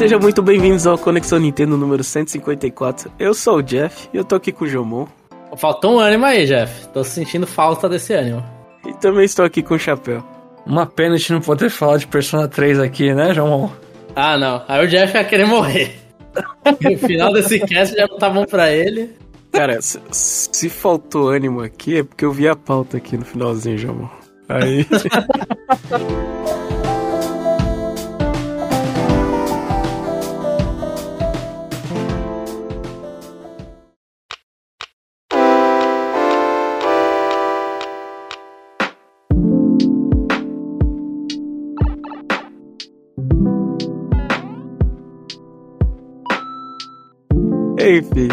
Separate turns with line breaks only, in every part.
Sejam muito bem-vindos ao Conexão Nintendo número 154. Eu sou o Jeff e eu tô aqui com o Jomon.
Faltou um ânimo aí, Jeff. Tô sentindo falta desse ânimo.
E também estou aqui com o Chapéu.
Uma pena a gente não poder falar de Persona 3 aqui, né, Jomon?
Ah, não. Aí o Jeff ia querer morrer. no final desse cast já não tá bom pra ele.
Cara, se, se faltou ânimo aqui é porque eu vi a pauta aqui no finalzinho, Jomon. Aí. Enfim,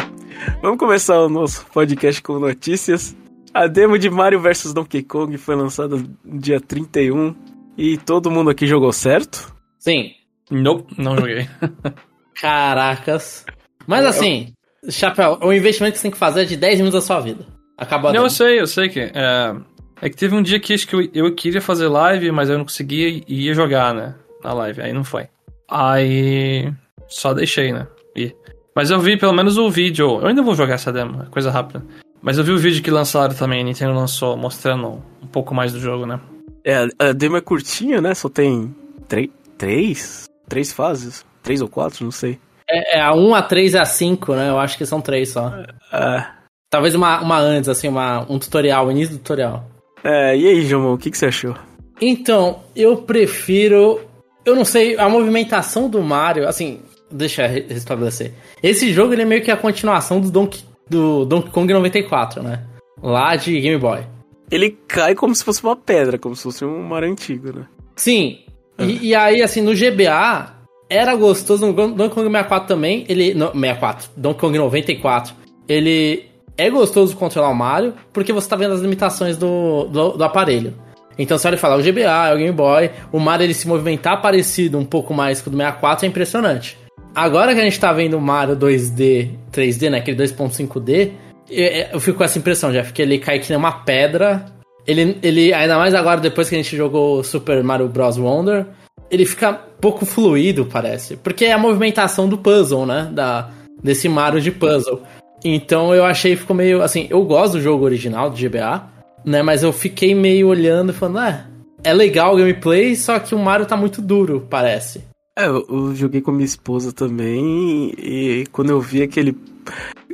vamos começar o nosso podcast com notícias. A demo de Mario vs Donkey Kong foi lançada no dia 31 e todo mundo aqui jogou certo?
Sim.
Nope, não joguei.
Caracas. Mas assim, Chapéu, o investimento que você tem que fazer é de 10 minutos da sua vida. Acabou a
não,
demo.
eu sei, eu sei que. É, é que teve um dia que acho que eu, eu queria fazer live, mas eu não conseguia e ia jogar, né? Na live, aí não foi. Aí. Só deixei, né? E, mas eu vi pelo menos o vídeo. Eu ainda vou jogar essa demo, é coisa rápida. Mas eu vi o vídeo que lançaram também, a Nintendo lançou, mostrando um pouco mais do jogo, né?
É, a demo é curtinha, né? Só tem três, três, três fases, três ou quatro, não sei.
É, é a 1, a 3 e a 5, né? Eu acho que são três só.
É,
Talvez uma, uma antes, assim, uma, um tutorial, o início do tutorial.
é, e aí, Jomon, o que, que você achou?
Então, eu prefiro. Eu não sei, a movimentação do Mario, assim, deixa eu re- restabelecer. Esse jogo ele é meio que a continuação do Donkey, do Donkey Kong 94, né? Lá de Game Boy.
Ele cai como se fosse uma pedra, como se fosse um Mario antigo, né?
Sim. E, e aí, assim, no GBA, era gostoso. No Donkey Kong 64 também, ele. No, 64. Donkey Kong 94. Ele é gostoso controlar o Mario, porque você tá vendo as limitações do, do, do aparelho. Então, você olha e fala, o GBA, é o Game Boy, o Mario ele se movimentar parecido um pouco mais com o do 64 é impressionante. Agora que a gente tá vendo Mario 2D, 3D, né? Aquele 2.5D, eu, eu fico com essa impressão, Jeff, que ele cai que nem uma pedra. Ele, ele, ainda mais agora, depois que a gente jogou Super Mario Bros. Wonder, ele fica pouco fluido, parece. Porque é a movimentação do puzzle, né? Da, desse Mario de puzzle. Então eu achei ficou meio. Assim, eu gosto do jogo original, do GBA, né? Mas eu fiquei meio olhando e falando, ah, é legal o gameplay, só que o Mario tá muito duro, parece.
É, eu, joguei com minha esposa também e quando eu vi aquele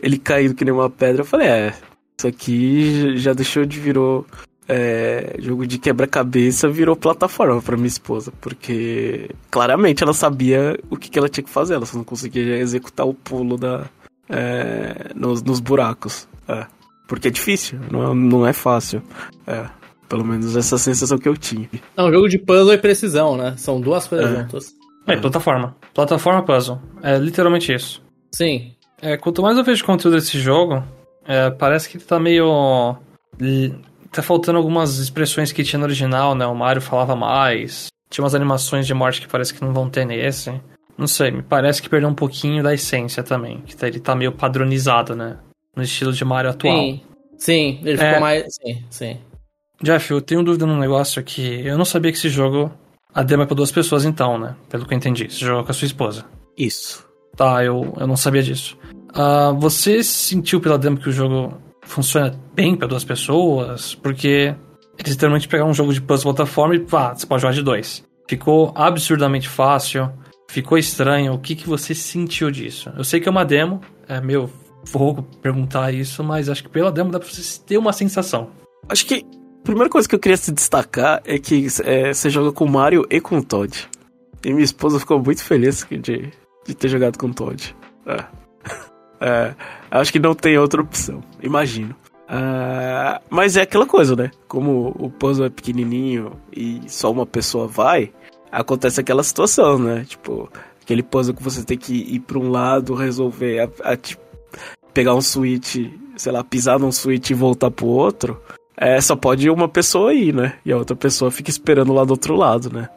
ele caído que nem uma pedra, eu falei, é, isso aqui já deixou de virou é, jogo de quebra-cabeça, virou plataforma pra minha esposa, porque claramente ela sabia o que, que ela tinha que fazer, ela só não conseguia executar o pulo da, é, nos, nos buracos. É, porque é difícil, não, é- não é fácil. É, pelo menos essa sensação que eu tive.
Não, jogo de puzzle e precisão, né? São duas coisas
É.
juntas.
É, plataforma. Plataforma puzzle. É literalmente isso.
Sim.
É, quanto mais eu vejo conteúdo desse jogo, é, parece que tá meio. Tá faltando algumas expressões que tinha no original, né? O Mario falava mais. Tinha umas animações de morte que parece que não vão ter nesse. Não sei, me parece que perdeu um pouquinho da essência também. Que tá- ele tá meio padronizado, né? No estilo de Mario atual.
Sim. Sim, ele
É.
ficou mais. Sim, sim.
Jeff, eu tenho dúvida num negócio que eu não sabia que esse jogo. A demo é pra duas pessoas então, né? Pelo que eu entendi. Você jogou com a sua esposa.
Isso.
Tá, eu, eu não sabia disso. Ah, você sentiu pela demo que o jogo funciona bem para duas pessoas? Porque eles literalmente pegaram um jogo de puzzle plataforma e pá, você pode jogar de dois. Ficou absurdamente fácil, ficou estranho. O que, que você sentiu disso? Eu sei que é uma demo, é meio fogo perguntar isso, mas acho que pela demo dá pra você ter uma sensação.
Acho que primeira coisa que eu queria se destacar é que é, você joga com o Mario e com o Todd. E minha esposa ficou muito feliz de, de ter jogado com o Todd. É. É, acho que não tem outra opção, imagino. Ah, mas é aquela coisa, né? Como o puzzle é pequenininho e só uma pessoa vai, acontece aquela situação, né? Tipo, aquele puzzle que você tem que ir pra um lado, resolver, a- a- tipo, pegar um switch, sei lá, pisar num switch e voltar pro outro. É, só pode uma pessoa ir, né? E a outra pessoa fica esperando lá do outro lado, né?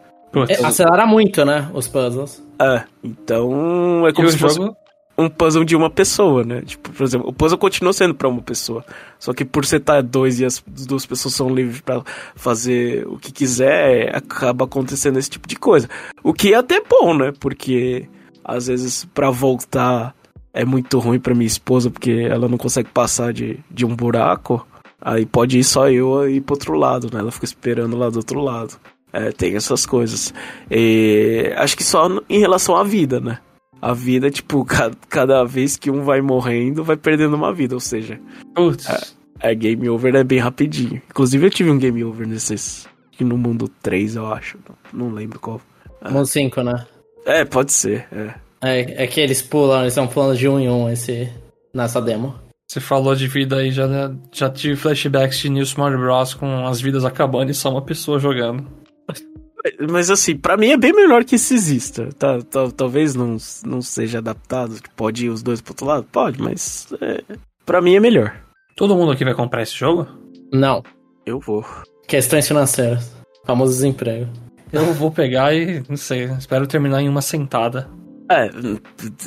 É, acelera muito, né? Os puzzles.
É, então é
e
como
o
se fosse
jogo,
um puzzle de uma pessoa, né? Tipo, por exemplo, o puzzle continua sendo pra uma pessoa. Só que por você estar dois e as duas pessoas são livres pra fazer o que quiser, acaba acontecendo esse tipo de coisa. O que é até bom, né? Porque às vezes para voltar é muito ruim para minha esposa porque ela não consegue passar de, de um buraco. Aí pode ir só eu ir pro outro lado, né? Ela fica esperando lá do outro lado. É, tem essas coisas. E acho que só em relação à vida, né? A vida, tipo, cada, cada vez que um vai morrendo, vai perdendo uma vida. Ou seja, é, é, game over é bem rapidinho. Inclusive, eu tive um game over nesses. No mundo 3, eu acho. Não, não lembro qual.
É. Mundo 5, né?
É, pode ser, é.
É, é que eles pulam, eles estão pulando de um em um esse, nessa demo.
Você falou de vida aí, já, já tive flashbacks de New Smart Bros. com as vidas acabando e só uma pessoa jogando.
Mas assim, para mim é bem melhor que isso exista. Tá, tá, talvez não, não seja adaptado. Pode ir os dois pro outro lado? Pode, mas é, para mim é melhor.
Todo mundo aqui vai comprar esse jogo?
Não.
Eu vou.
Questões financeiras. Famoso desemprego.
Eu vou pegar e, não sei, espero terminar em uma sentada.
É,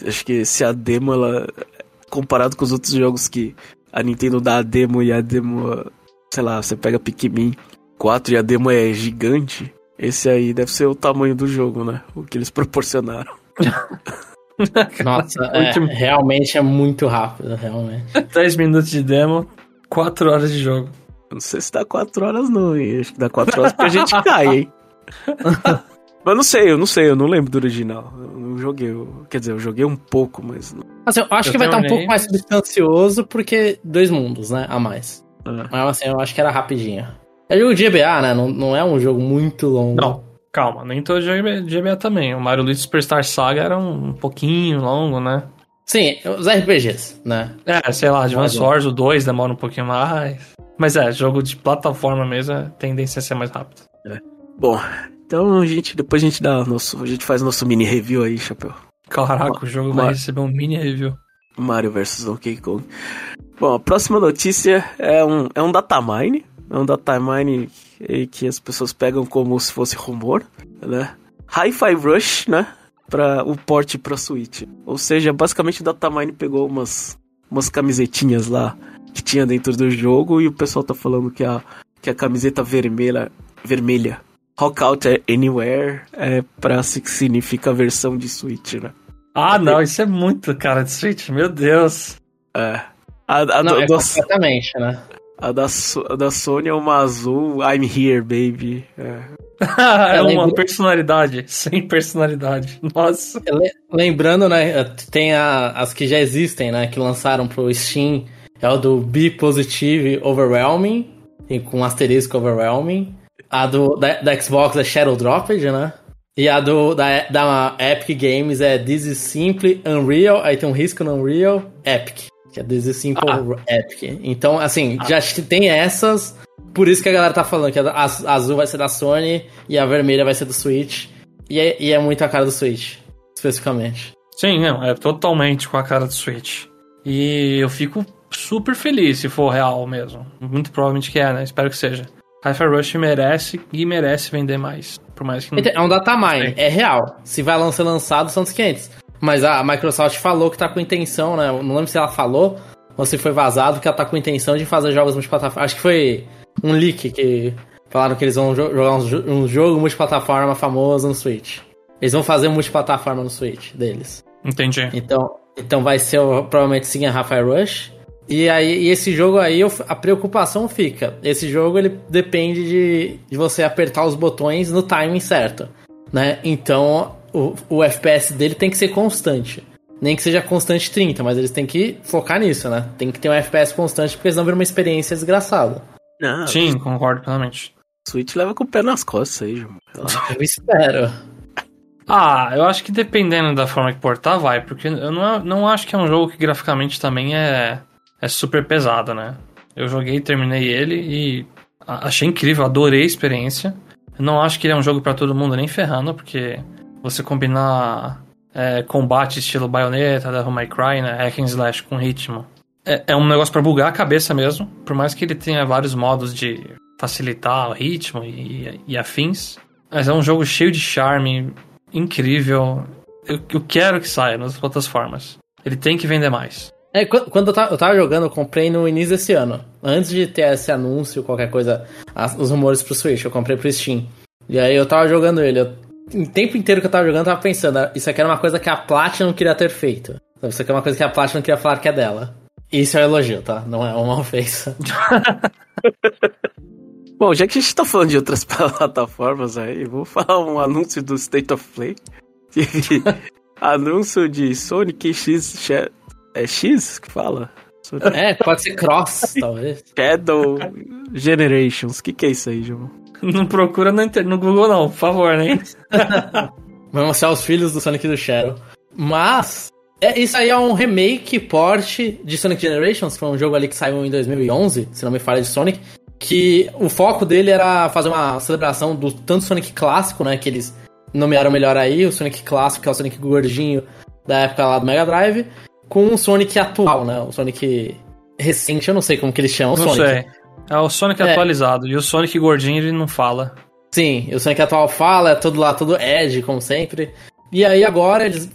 acho que se a demo, ela. Comparado com os outros jogos que a Nintendo dá a demo e a demo. Sei lá, você pega Pikmin 4 e a demo é gigante. Esse aí deve ser o tamanho do jogo, né? O que eles proporcionaram.
Nossa, é, realmente é muito rápido, realmente.
10 minutos de demo, 4 horas de jogo.
Não sei se dá 4 horas não, hein? Acho que dá 4 horas pra gente cair, hein? Mas não sei, eu não sei, eu não lembro do original. Eu não joguei, eu, quer dizer, eu joguei um pouco, mas...
Assim, eu acho eu que vai estar um pouco mais substancioso porque dois mundos, né, a mais. É. Mas assim, eu acho que era rapidinho. É jogo de GBA, né? Não, não é um jogo muito longo.
Não, calma, nem todo GBA, GBA também. O Mario Luigi Superstar Saga era um, pouquinho longo, né?
Sim, os RPGs, né?
É, sei lá, Advance Wars, o 2 demora um pouquinho mais. Mas é, jogo de plataforma mesmo, é tendência a ser mais rápido.
É. Bom, então a gente, depois a gente dá nosso, a gente faz nosso mini review aí, chapéu.
Caraca, o jogo vai receber um mini review.
Mario vs Donkey Kong. Bom, a próxima notícia é um, é um datamine, é um datamine que as pessoas pegam como se fosse rumor, né? Hi-Fi Rush, né? Para o porte para Switch. Ou seja, basicamente o datamine pegou umas, umas camisetinhas lá que tinha dentro do jogo e o pessoal tá falando que a, que a camiseta vermelha, vermelha Rock Out Anywhere é pra que significa a versão de Switch, né?
Ah, não, isso é muito cara de Switch, meu Deus.
É.
A, a não, do, é do, completamente, né?
A da, a da Sony é uma azul, I'm here, baby. É,
é uma personalidade, sem personalidade. Nossa.
Lembrando, né, tem a, as que já existem, né, que lançaram pro Steam. É o do Be Positive Overwhelming, e com asterisco Overwhelming. A do, da, da Xbox é Shadow Dropped, né? E a do, da, da Epic Games é This is Simply Unreal, aí tem um risco no Unreal, Epic. Que é This is Simple ah. Epic. Então, assim, ah. já tem essas. Por isso que a galera tá falando que a, a, azul vai ser da Sony e a vermelha vai ser do Switch. E é, e é muito a cara do Switch, especificamente.
Sim, não, é totalmente com a cara do Switch. E eu fico super feliz se for real mesmo. Muito provavelmente que é, né? Espero que seja. Hi-Fi Rush merece e merece vender mais. Por mais que não...
É um datamine, é real. Se vai lançar lançado, são os 500. Mas a Microsoft falou que tá com intenção, né? Não lembro se ela falou ou se foi vazado que ela tá com intenção de fazer jogos multiplataforma. Acho que foi um leak que falaram que eles vão jogar um, jogo multiplataforma famoso no Switch. Eles vão fazer um multiplataforma no Switch deles.
Entendi.
Então, então vai ser provavelmente sim a Rafael Rush. E aí, e esse jogo aí, a preocupação fica. Esse jogo ele depende de, de você apertar os botões no timing certo, né? Então, o, o FPS dele tem que ser constante. Nem que seja constante 30, mas eles têm que focar nisso, né? Tem que ter um FPS constante, porque senão vira uma experiência desgraçada.
Não, Sim, concordo plenamente.
Switch leva com o pé nas costas aí, João.
Eu espero.
Ah, eu acho que dependendo da forma que portar, vai, porque eu não, não acho que é um jogo que graficamente também é é super pesado, né? Eu joguei, terminei ele e achei incrível, adorei a experiência. Não acho que ele é um jogo para todo mundo nem ferrando, porque você combinar é, combate estilo baioneta, Devil May Cry, né? Hack and Slash com ritmo. É, é um negócio para bugar a cabeça mesmo, por mais que ele tenha vários modos de facilitar o ritmo e, e afins. Mas é um jogo cheio de charme, incrível. Eu, eu quero que saia nas outras formas. Ele tem que vender mais.
É, quando eu tava, eu tava, jogando, eu comprei no início desse ano. Antes de ter esse anúncio, qualquer coisa, as, os rumores pro Switch, eu comprei pro Steam. E aí eu tava jogando ele. Eu, o tempo inteiro que eu tava jogando, eu tava pensando, ah, isso aqui era uma coisa que a Platinum queria ter feito. Isso aqui é uma coisa que a Platinum queria falar que é dela. Isso é um elogio, tá? Não é uma ofensa.
Bom, já que a gente tá falando de outras plataformas aí, vou falar um anúncio do State of Play. anúncio de Sonic X. É X que fala?
É, pode ser Cross, talvez.
Shadow Generations. O que, que é isso aí, João?
Não procura no, no Google, não, por favor, né?
Vamos mostrar os filhos do Sonic e do Shadow. Mas, é, isso aí é um remake, porte de Sonic Generations, que foi um jogo ali que saiu em 2011, se não me falha, de Sonic que o foco dele era fazer uma celebração do tanto Sonic clássico, né, que eles nomearam melhor aí, o Sonic clássico, que é o Sonic gordinho da época lá do Mega Drive, com o Sonic atual, né, o Sonic recente, eu não sei como que eles chamam,
não
Sonic.
sei. É o Sonic é. atualizado, e o Sonic gordinho ele não fala.
Sim, o Sonic atual fala, é todo lá, todo Edge, como sempre. E aí agora eles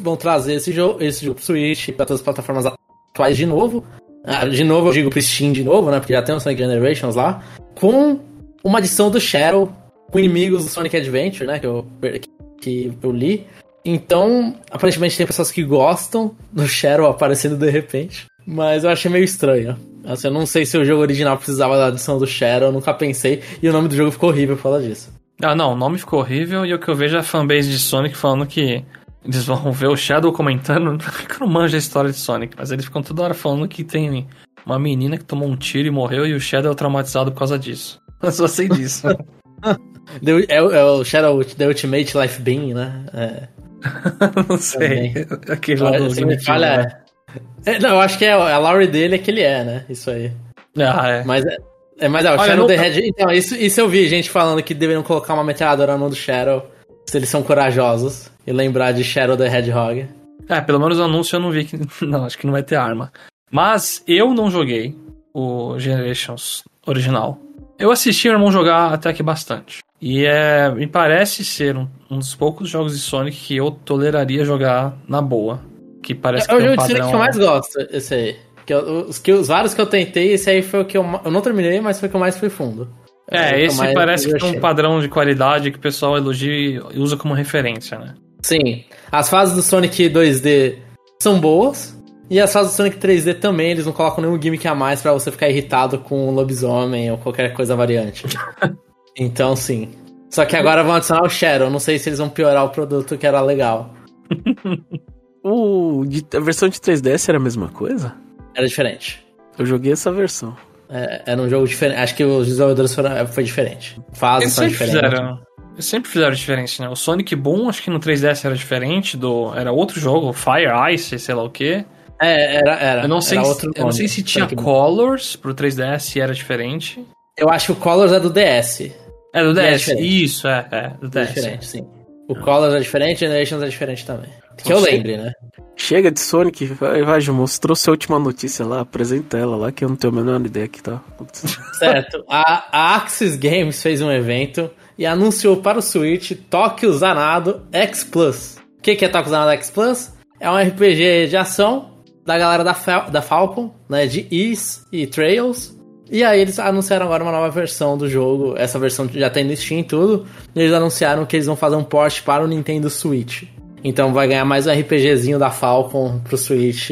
vão trazer esse jogo, esse jogo pro Switch, para todas as plataformas atuais de novo, ah, de novo, eu digo pro Steam de novo, né? Porque já tem o Sonic Generations lá. Com uma adição do Shadow com inimigos do Sonic Adventure, né? Que eu, que eu li. Então, aparentemente tem pessoas que gostam do Shadow aparecendo de repente. Mas eu achei meio estranho. Assim, eu não sei se o jogo original precisava da adição do Shadow, eu nunca pensei. E o nome do jogo ficou horrível por causa disso.
Ah, não, o nome ficou horrível e o que eu vejo é a fanbase de Sonic falando que eles vão ver o Shadow comentando. que eu não manjo a história de Sonic, mas eles ficam toda hora falando que tem uma menina que tomou um tiro e morreu e o Shadow é traumatizado por causa disso. Eu só sei disso.
é, é, o Shadow The Ultimate Life Being, né? É.
não sei. Aquele lá do
me falha, é. Não, eu acho que é a Laurie dele é que ele é, né? Isso aí.
Ah, é.
Mas é. É, mas é, o Olha, Shadow the Red. Então, isso, isso eu vi gente falando que deveriam colocar uma metralhadora no do Shadow se eles são corajosos e lembrar de Shadow the Hedgehog.
É, pelo menos o anúncio eu não vi que. Não, acho que não vai ter arma. Mas eu não joguei o Generations original. Eu assisti o irmão jogar até que bastante. E é, me parece ser um, um, dos poucos jogos de Sonic que eu toleraria jogar na boa. Que parece é,
é
o
jogo um de Sonic que eu mais gosto, esse aí. Que eu, os, que, os vários que eu tentei, esse aí foi o que eu. Eu não terminei, mas foi o que eu mais fui fundo.
É, é esse parece que tem um padrão de qualidade que o pessoal elogia e usa como referência, né?
Sim. As fases do Sonic 2D são boas. E as fases do Sonic 3D também, eles não colocam nenhum gimmick a mais para você ficar irritado com um lobisomem ou qualquer coisa variante. então, sim. Só que agora vão adicionar o Shadow. Não sei se eles vão piorar o produto que era legal.
o, de, a versão de 3DS era a mesma coisa?
Era diferente.
Eu joguei essa versão.
É, era um jogo diferente. Acho que os desenvolvedores foram, foi diferente. Fases são diferentes.
Fizeram, sempre fizeram diferente, né? O Sonic Boom, acho que no 3DS era diferente, do, era outro jogo, Fire Ice, sei lá o quê.
É, era, era.
Eu não sei, se, eu não sei se tinha Sonic Colors Boom. pro 3DS e era diferente.
Eu acho que o Colors é do DS.
É do DS, é isso, é, é, do DS.
É diferente, sim. O Colors é diferente, Generations é diferente também. Que eu lembre, né?
Chega de Sonic, vai, vai, mostrou sua última notícia lá, apresenta ela lá, que eu não tenho a menor ideia que tá.
certo. A, a Axis Games fez um evento e anunciou para o Switch Tokyo Zanado X Plus. O que, que é Tokyo Zanado X Plus? É um RPG de ação da galera da, da Falcon, né? De Ease e Trails. E aí eles anunciaram agora uma nova versão do jogo. Essa versão já tem no Steam e tudo. E eles anunciaram que eles vão fazer um port para o Nintendo Switch. Então vai ganhar mais um RPGzinho da Falcon pro Switch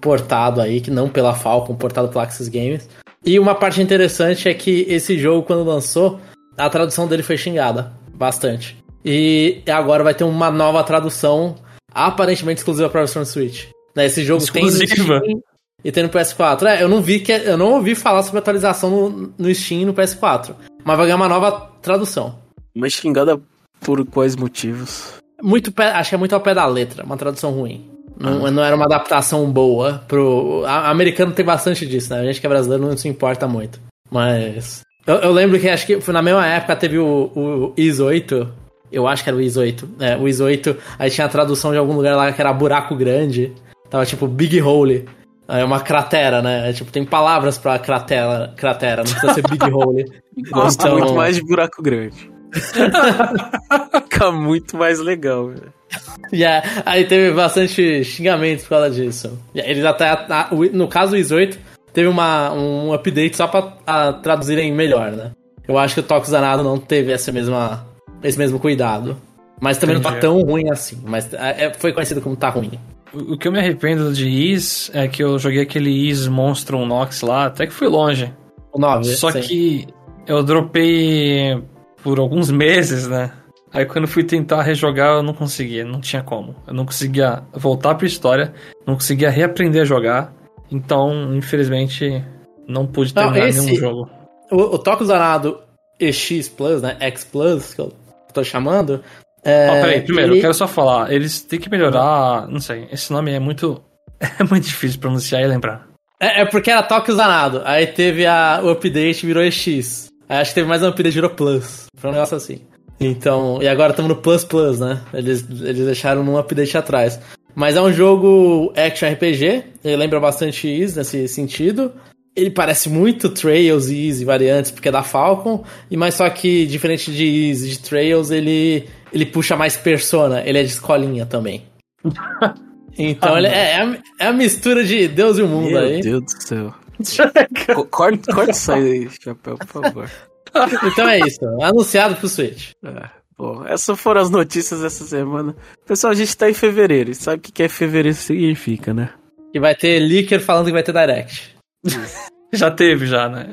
portado aí, que não pela Falcon, portado pela Axis Games. E uma parte interessante é que esse jogo, quando lançou, a tradução dele foi xingada bastante. E agora vai ter uma nova tradução, aparentemente exclusiva para a versão Switch. Né, esse jogo exclusiva. tem e tem no PS4. É, eu não vi que eu não ouvi falar sobre atualização no, no Steam e no PS4, mas vai ganhar uma nova tradução.
Mas xingada por quais motivos?
Muito pé, acho que é muito ao pé da letra, uma tradução ruim. Não, ah. não era uma adaptação boa pro. A, americano tem bastante disso, né? A gente que é brasileiro não se importa muito. Mas. Eu, eu lembro que acho que foi na mesma época teve o, o IS 8. Eu acho que era o IS 8. É, o IS 8. Aí tinha a tradução de algum lugar lá que era buraco grande. Tava tipo Big Hole. É uma cratera, né? É, tipo, tem palavras pra cratera, cratera não precisa ser Big Hole.
Gosto então... muito mais de buraco grande. Fica muito mais legal, velho.
Yeah, aí teve bastante xingamento por causa disso. Eles até, no caso do Is 8, teve uma, um update só pra traduzirem melhor, né? Eu acho que o Tox Zanado não teve essa mesma, esse mesmo cuidado. Mas também não tá
Entendi.
tão ruim assim. Mas é, é- foi conhecido como tá ruim.
O que eu me arrependo de Is é que eu joguei aquele Is Monstrum Nox lá, até que fui longe.
O 9.
Só que eu dropei por alguns meses, né? Aí quando fui tentar rejogar, eu não conseguia, não tinha como. Eu não conseguia voltar pra história, não conseguia reaprender a jogar. Então, infelizmente, não pude
Não,
terminar
esse-
nenhum jogo.
O, o Toque Zanado EX Plus, né? X Plus, que eu tô chamando. É,
Ó, peraí, primeiro,
ele-
eu quero só falar, eles têm que melhorar, não sei, esse nome é muito. É muito difícil de pronunciar e lembrar.
É, é porque era Toque Zanado. Aí teve a, o update virou EX. Aí acho que teve mais um update virou Plus. Foi um negócio assim. Então, e agora estamos no Plus Plus, né? Eles, eles deixaram num update atrás. Mas é um jogo action RPG, ele lembra bastante Is nesse sentido. Ele parece muito Trails e Is e variantes, porque é da Falcon, e mas só que, diferente de Is e de Trails, ele, ele puxa mais persona, ele é de escolinha também. Então, ele é, é, a, é a mistura de Deus e o mundo
Meu
aí.
Deus do céu. Co- Corta, corta isso aí, Chapéu, por favor.
Então é isso, anunciado pro Switch.
É, bom, essas foram as notícias dessa semana. Pessoal, a gente tá em fevereiro. E sabe o que, que é fevereiro significa, né?
E vai ter leaker falando que vai ter Direct.
Já teve, já, né?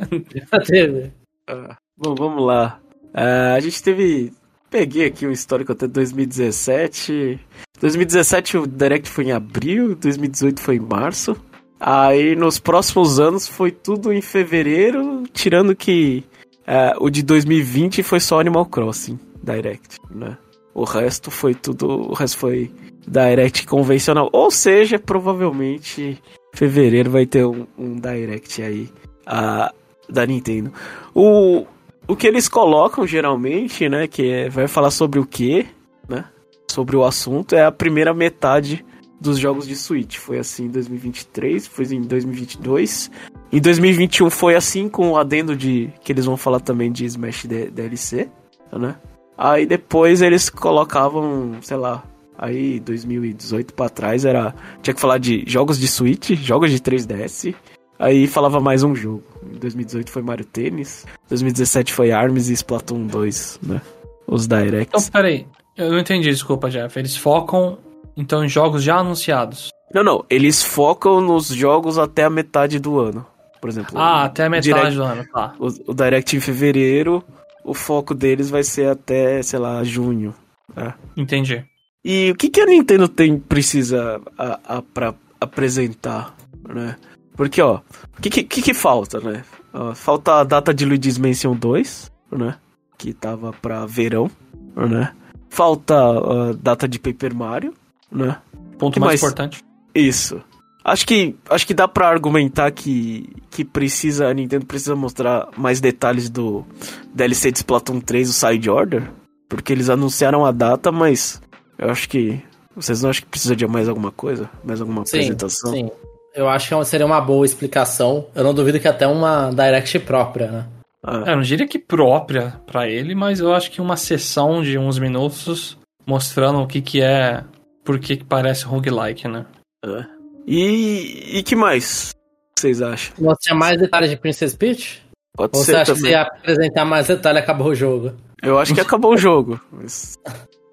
Já teve.
Ah, bom, vamos lá. Ah, a gente teve. Peguei aqui um histórico até 2017. 2017 o Direct foi em abril, 2018 foi em março. Aí nos próximos anos foi tudo em fevereiro, tirando que ah, o de 2020 foi só Animal Crossing Direct, né? O resto foi tudo. O resto foi Direct convencional. Ou seja, provavelmente fevereiro vai ter um, um Direct aí ah, da Nintendo. O, o que eles colocam geralmente, né, que é, vai falar sobre o que, né, sobre o assunto, é a primeira metade dos jogos de Switch. Foi assim em 2023, foi em 2022. Em 2021 foi assim com o adendo de que eles vão falar também de Smash DLC, né? Aí depois eles colocavam, sei lá, aí 2018 pra trás era tinha que falar de jogos de Switch, jogos de 3DS. Aí falava mais um jogo. Em 2018 foi Mario Tennis, 2017 foi Arms e Splatoon 2, né? Os
Então,
Directs.
peraí. Eu não entendi, desculpa, Jeff. Eles focam, então, em jogos já anunciados.
Não, não, eles focam nos jogos até a metade do ano. Por exemplo,
Ah, até a metade
Direct-
do ano, tá.
o, o Direct em fevereiro, o foco deles vai ser até, sei lá, junho. né?
Entendi.
E o que, que a Nintendo tem precisa a, a, pra apresentar, né? Porque, ó, o que, que, que que falta, né? Ó, falta a data de Luigi's Mansion 2, né? Que tava pra verão, né? Falta a data de Paper Mario, né?
Ponto
Que
mais,
mais?
importante.
Isso. Acho que, acho que dá pra argumentar que, que precisa, a Nintendo precisa mostrar mais detalhes do DLC de Splatoon 3, o Side Order. Porque eles anunciaram a data, mas eu acho que. Vocês não acham que precisa de mais alguma coisa? Mais alguma
Sim,
apresentação?
sim. Eu acho que seria uma boa explicação. Eu não duvido que até uma Direct própria, né?
Ah,
É, eu não diria que própria pra ele, mas eu acho que uma sessão de uns minutos mostrando o que que é, por que que parece roguelike, né?
ah. E, e que mais vocês acham?
Mostrar mais detalhes de Princess Peach?
Pode
Ou você
ser
acha que
também.
se apresentar mais detalhes acabou o jogo?
Eu acho que acabou o jogo. Mas...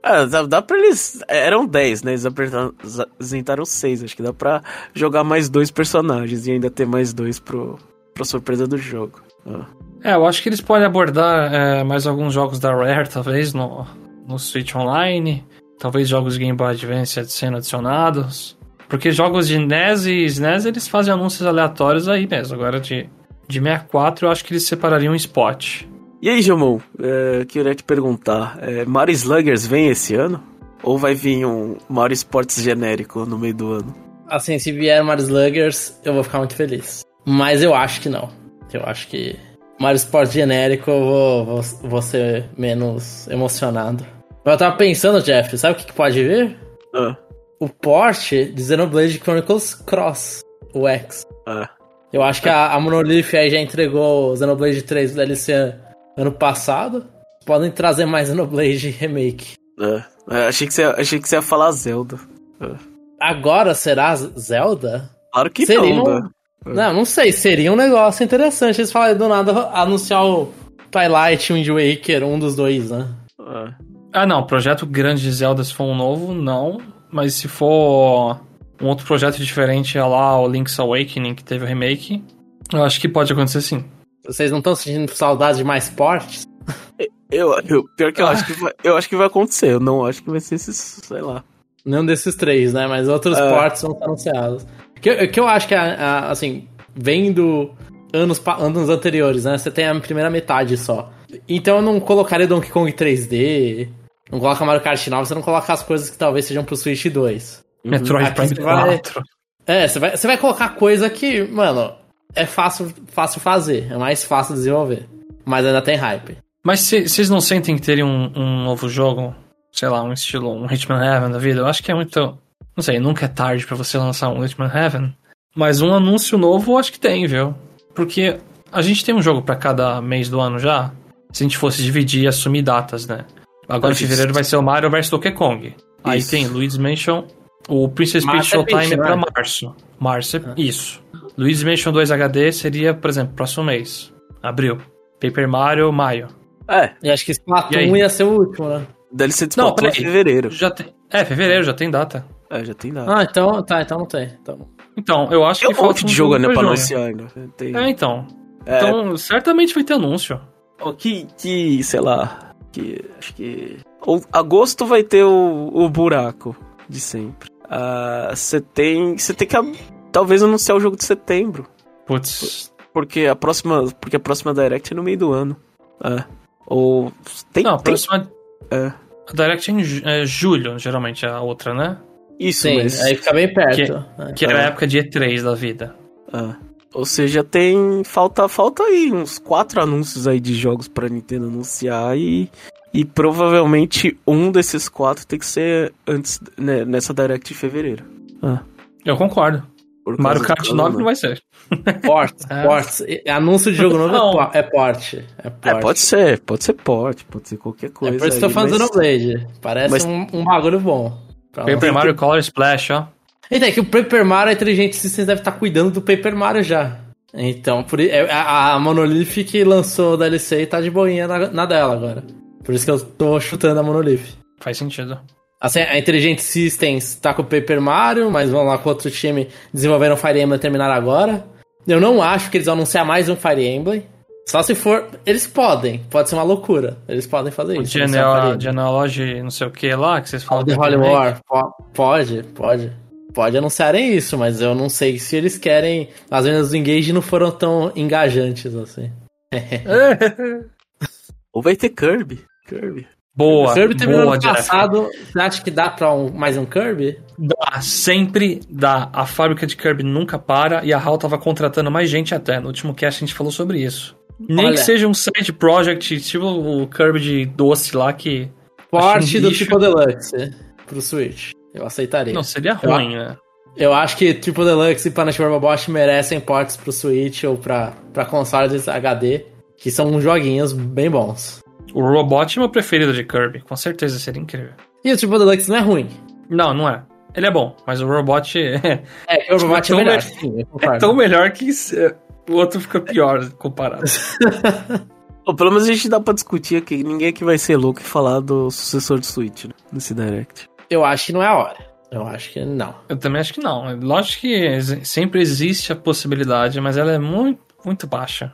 Ah, dá, pra eles. Eram 10, né? Eles apresentaram- apresentaram 6. Acho que dá pra jogar mais dois personagens e ainda ter mais dois pro, pra surpresa do jogo. Ah.
É, eu acho que eles podem abordar é, mais alguns jogos da Rare, talvez, no, no Switch Online. Talvez jogos Game Boy Advance sendo adicionados. Porque jogos de NES e SNES, eles fazem anúncios aleatórios aí mesmo. Agora de, de 64, eu acho que eles separariam um spot.
E aí, Jamon, é, queria te perguntar: é, Mario Sluggers vem esse ano? Ou vai vir um Mario Sports genérico no meio do ano?
Assim, se vier Mario Sluggers, eu vou ficar muito feliz. Mas eu acho que não. Eu acho que Mario Sport genérico eu vou, vou, vou ser menos emocionado. Eu tava pensando, Jeff, sabe o que, que pode vir?
Ah,
O porte de Xenoblade Chronicles Cross, o X.
ah.
Eu acho que a, a Monolith aí já entregou o Xenoblade 3 DLC ano passado. Podem trazer mais Xenoblade Remake.
ah. É, achei, que você, achei que você ia falar Zelda.
Agora será Zelda?
Claro que
Seria
não,
um-
né?
Não, não sei. Seria um negócio interessante eles falarem do nada anunciar o Twilight Wind Waker, um dos dois, né?
Ah.
Ah, não, projeto grande de Zelda, se for um novo, não. Mas se for um outro projeto diferente, é lá o Link's Awakening, que teve o remake, eu acho que pode acontecer sim.
Vocês não estão sentindo saudade de mais portes?
Eu, eu, pior que eu, acho que vai, eu acho que vai acontecer. Eu não acho que vai ser esses, sei lá.
Nenhum desses três, né? Mas outros
É.
portes vão ser anunciados. Que, que eu acho que, a- a- assim, vendo anos, anos anteriores, né? Você tem a primeira metade só. Então eu não colocaria Donkey Kong 3D, não coloca Mario Kart 9, você não coloca as coisas que talvez sejam pro Switch 2.
Metroid Prime
você vai-
4.
É, você vai, você vai colocar coisa que, mano, é fácil, fácil fazer, é mais fácil desenvolver. Mas ainda tem hype.
Mas se- vocês não sentem que teria um, um novo jogo, sei lá, um estilo, um Hitman Heaven da vida? Eu acho que é muito. Não sei, nunca é tarde pra você lançar um Hitman Heaven. Mas um anúncio novo eu acho que tem, viu? Porque a gente tem um jogo pra cada mês do ano já. Se a gente fosse dividir e assumir datas, né? Agora em fevereiro vai ser o Mario vs Donkey Kong. Aí
Isso.
tem Luigi's Mansion. O Princess Peach
Março é
Showtime
Peach,
é pra
né?
março. Março é isso. Luigi's Mansion 2 HD seria, por exemplo, próximo mês. Abril. Paper Mario, maio.
É,
E acho que
E
Splatoon ia ser o último, né?
DLC de Splatoon é
peraí.
fevereiro.
Já tem. É, fevereiro, já tem data.
É, já tem dado.
Ah, então, tá, então não tem. Então,
Então, eu acho
Tem
que
um monte de jogo, né, pra anunciar ainda. Tem...
É, então.
É.
Então, certamente vai ter anúncio.
Ó, Que, que, sei lá, que acho que... Ou, agosto vai ter o, o buraco de sempre. Você tem, você tem que talvez anunciar o jogo de setembro,
Putz.
porque a próxima, porque a próxima Direct é no meio do ano. É. Ou tem,
Não, a
tem
próxima.
É.
A Direct é em ju- é julho, geralmente, a outra, né?
isso,
sim,
mas
aí fica bem perto. né?
Que era
É.
a época de E3 da vida.
é. Ou seja, tem falta falta aí uns quatro anúncios aí de jogos pra Nintendo anunciar e e provavelmente um desses quatro tem que ser antes né, nessa Direct de fevereiro. Ah,
Eu concordo.
Por
Mario Kart
do
9
ano.
não vai ser.
Portes,
É.
portes. E- Anúncio de jogo novo é
Não.
po- é porte. É, porte.
É, pode ser, pode ser porte, pode ser qualquer
É
coisa.
por isso que eu do
mas-
Xenoblade. Parece
Mas-
um, um bagulho bom.
Paper. Mario Color Splash, ó.
Então, é que o Paper Mario, a Intelligent Systems deve estar cuidando do Paper Mario já. Então, por, é- a, a Monolith que lançou o DLC e tá de boinha na, na dela agora. Por isso que eu tô chutando a Monolith.
Faz sentido.
Assim, a Intelligent Systems tá com o Paper Mario, mas vão lá com outro time desenvolveram Fire Emblem terminar agora. Eu não acho que eles vão anunciar mais um Fire Emblem. Só se for. Eles podem, pode ser uma loucura. Eles podem fazer
O
isso. Emblem.
Genealogy, não sei o que lá, que vocês falam.
The Holy. War, po- pode, pode. Pode anunciarem isso, mas eu não sei se eles querem. As vendas do Engage não foram tão engajantes assim.
Ou vai ter Kirby. Kirby.
Boa,
o Kirby terminou
boa,
ano passado. Você acha que dá pra um- mais um Kirby?
Dá, sempre dá. A fábrica de Kirby nunca para e a HAL tava contratando mais gente até. No último cast a gente falou sobre isso. Nem
Olha.
que seja um side project, tipo o Kirby de doce lá que. Acho um
do. Triple Deluxe pro Switch. Eu aceitaria.
Não, seria ruim, né?
Eu acho que Triple Deluxe e Punish Robot merecem portes pro Switch ou pra, pra consoles HD, que são joguinhos bem bons.
O Robot é meu preferido de Kirby, com certeza seria incrível.
E o Triple Deluxe não é ruim.
Não, não é. Ele é bom, mas o Robot é,
É, o Robot é
tão
melhor.
me-
Sim,
é tão melhor que se- o outro fica pior comparado.
Ou pelo menos a gente dá pra discutir aqui. Ninguém aqui vai ser louco e falar do sucessor do Switch, né? Nesse Direct.
Eu acho que não é a hora. Eu acho que não.
Eu também acho que não. Lógico que sempre existe a possibilidade, mas ela é muito, muito baixa.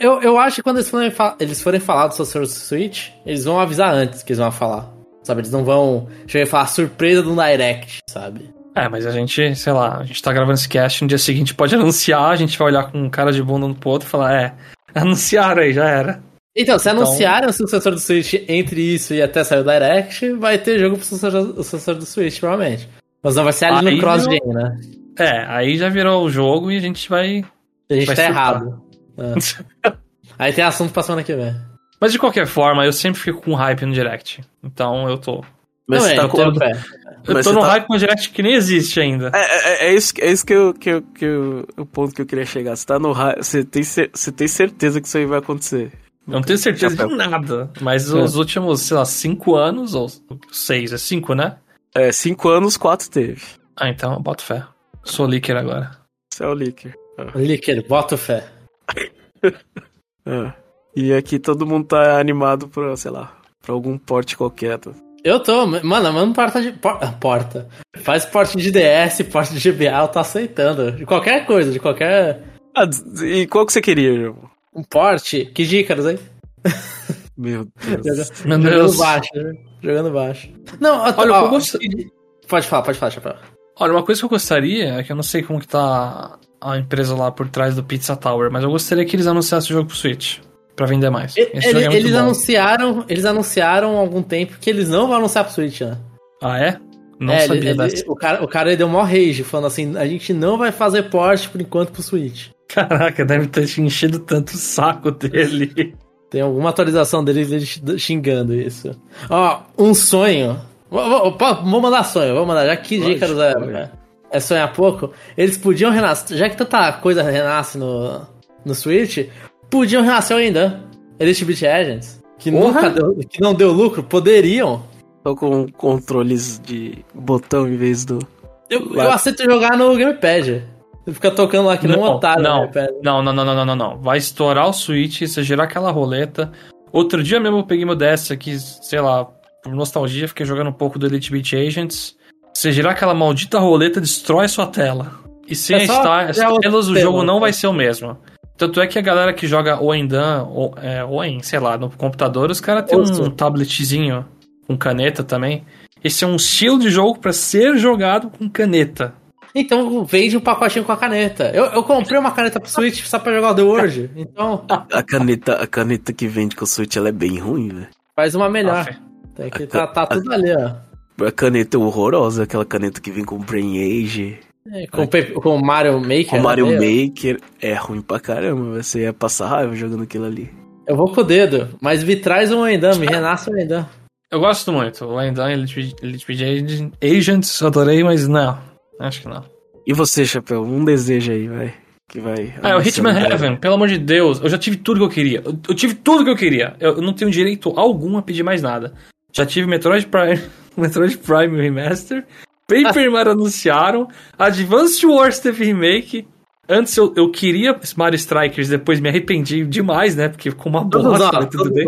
Eu, eu acho que quando eles forem, eles forem falar do Social Switch, eles vão avisar antes que eles vão falar. Sabe? Eles não vão chegar e falar surpresa do Direct, sabe?
É, mas a gente, sei lá, a gente tá gravando esse cast, no dia seguinte pode anunciar, a gente vai olhar com um cara de bunda um pro outro e falar, é, anunciaram aí, já era.
Então, se
Então-
anunciarem o sucessor do Switch entre isso e até sair o Direct, vai ter jogo pro sucessor, o sucessor do Switch, provavelmente. Mas não vai ser ali
Aí
no cross-gen, né?
É, aí já virou o jogo e a gente vai.
A gente
Vai
tá
surtar.
errado. É. Aí tem assunto pra semana que vem.
Mas de qualquer forma, eu sempre fico com hype no direct. Então eu tô.
Mas
Também,
você tá
eu
com...
tô no pé.
Eu
Mas
tô
você
no
tá-
hype no direct que nem existe ainda.
É, é, é isso, é isso que, eu, que, eu, que eu, o ponto que eu queria chegar. Você tá no ra- você tem, cer- você tem certeza que isso aí vai acontecer.
Eu não tenho certeza
Chapéu.
de nada. Mas os últimos, sei lá, cinco anos, ou seis, é cinco, né?
É, cinco anos, quatro teve.
Ah, então eu boto fé. Sou leaker agora.
Isso é o Licker.
Licker, bota fé.
É. E aqui todo mundo tá animado pra, sei lá, pra algum porte qualquer. Tá?
Eu tô, mano, mano, porta de. Porta. Faz porte de DS, porte de GBA, eu tô aceitando. De qualquer coisa, de qualquer.
Ah, e qual que você queria, irmão?
Um porte? Que dícaros, hein?
Meu Deus.
Meu Deus. Jogando baixo, né? Jogando baixo. Não,
Olha, ó, eu gost...
Pode falar, pode falar, Chapéu.
Olha, uma coisa que eu gostaria é que eu não sei como que tá a empresa lá por trás do Pizza Tower, mas eu gostaria que eles anunciassem o jogo pro Switch. Pra vender mais.
Ele, é eles anunciaram. Eles anunciaram há algum tempo que eles não vão anunciar pro Switch, né?
Ah, é?
Não é, sabia ele, dessa. o cara, o cara deu mó rage, falando assim, a gente não vai fazer porte por enquanto pro Switch.
Caraca, deve ter enchido tanto o saco dele.
Tem alguma atualização dele xingando isso. Ó, um sonho. Vou, vou mandar sonho, vou mandar, já que Dícaros é, é sonhar pouco. Eles podiam renascer, já que tanta coisa renasce no, no Switch, podiam renascer ainda. Elite Beat Agents, que, nunca deu, que não deu lucro, poderiam.
Só com controles de botão em vez do.
Eu, eu aceito jogar no Gamepad. Você fica tocando lá que não, um otário
não, não, não, não, não, não, não, não. Vai estourar o Switch, você girar aquela roleta. Outro dia mesmo eu peguei meu DS aqui, sei lá, por nostalgia, fiquei jogando um pouco do Elite Beat Agents. Você girar aquela maldita roleta, destrói sua tela. E sem é as telas, o jogo não vai ser o mesmo. Tanto é que a galera que joga Oendan, ou, é, ou em, sei lá, no computador, os caras têm um tabletzinho com caneta também. Esse é um estilo de jogo para ser jogado com caneta.
Então vende um pacotinho com a caneta. Eu, eu comprei uma caneta pro Switch só pra jogar o The Word. Então.
A caneta, a caneta que vende com o Switch ela é bem ruim, velho.
Faz uma melhor. Tem que tá, tá tudo ali, ó.
A caneta é horrorosa, aquela caneta que vem com Brain Age.
É, com, com Mario Maker.
Com Mario né? Maker é ruim pra caramba. Você ia passar raiva jogando aquilo ali.
Eu vou com o dedo, mas me traz um Endan, me renasce o Endan.
Eu gosto muito. O Endan Elite, Elite Agents, adorei, mas não. Acho que não.
E você, Chapéu? Um desejo aí, vai. Que vai.
Ah, é o Hitman Heaven, pelo amor de Deus. Eu já tive tudo que eu queria. Eu, eu tive tudo que eu queria. Eu, eu, não tenho direito algum a pedir mais nada. Já tive Metroid Prime, Metroid Prime Remaster. Paper Mario anunciaram. Advanced Wars teve remake. Antes eu, eu queria Mario Strikers, depois me arrependi demais, né? Porque ficou uma bosta, tudo bem.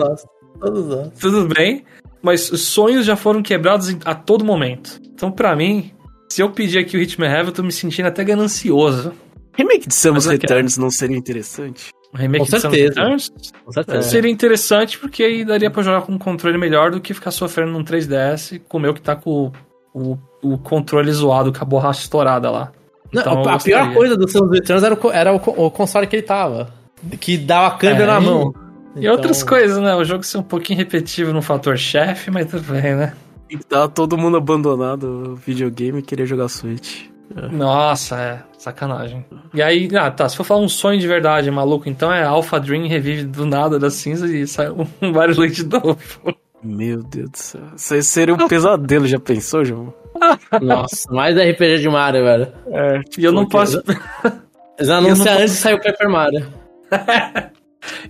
Tudo bem. Mas os sonhos já foram quebrados a todo momento. Então, para mim, se eu pedir aqui o Hitman Heaven, eu tô me sentindo até ganancioso.
Remake de Samus Returns não seria interessante?
Remake com Returns? Com certeza. Seria interessante porque aí daria pra jogar com um controle melhor do que ficar sofrendo num 3DS com o meu que tá com o, o, o controle zoado, com a borracha estourada lá.
Então, não, a pior coisa do Samus Returns era, o, era o, o, console que ele tava. Que dava câmbio é, na mão.
E então... outras coisas, né? O jogo ser um pouquinho repetitivo no fator chefe, mas tudo bem, né?
E tá todo mundo abandonado o videogame e queria jogar Switch.
Nossa, é. Sacanagem. E aí, ah, tá. Se for falar um sonho de verdade maluco, então é Alpha Dream revive do nada da cinza e sai um vários leite novo.
Meu Deus do céu. Isso seria um pesadelo, já pensou, João?
Nossa, mais RPG de Mario, velho.
É, e eu não posso.
Eles anunciaram antes de sair o Paper Mario.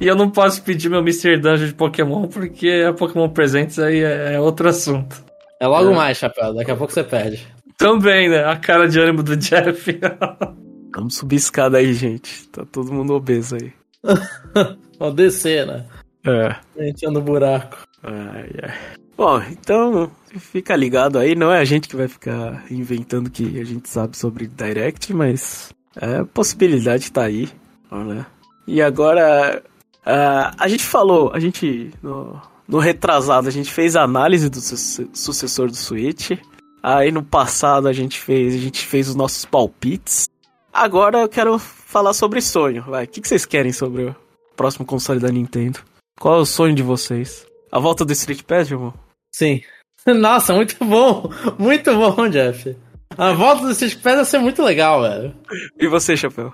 e eu não posso pedir meu Mr. Dungeon de Pokémon, porque a Pokémon Presentes aí é, é outro assunto.
É logo é. mais, Chapéu. Daqui a pouco você perde.
Também, né? A cara de ânimo do Jeff.
Vamos subir escada aí, gente. Tá todo mundo obeso aí.
Vamos descer, né?
É.
Entrando no buraco.
Ai, ai. Bom, então fica ligado aí. Não é a gente que vai ficar inventando que a gente sabe sobre Direct, mas é possibilidade tá aí. Né? E agora, uh, a gente falou, a gente no, no retrasado, a gente fez a análise do su sucessor do Switch. Aí no passado a gente fez, a gente fez os nossos palpites. Agora eu quero falar sobre sonho. Vai, o que, que vocês querem sobre o próximo console da Nintendo? Qual é o sonho de vocês? A volta do Street Pass, irmão?
Sim. Nossa, muito bom. Muito bom, Jeff. A volta do Street Pass vai ser muito legal, velho.
E você, Chapéu?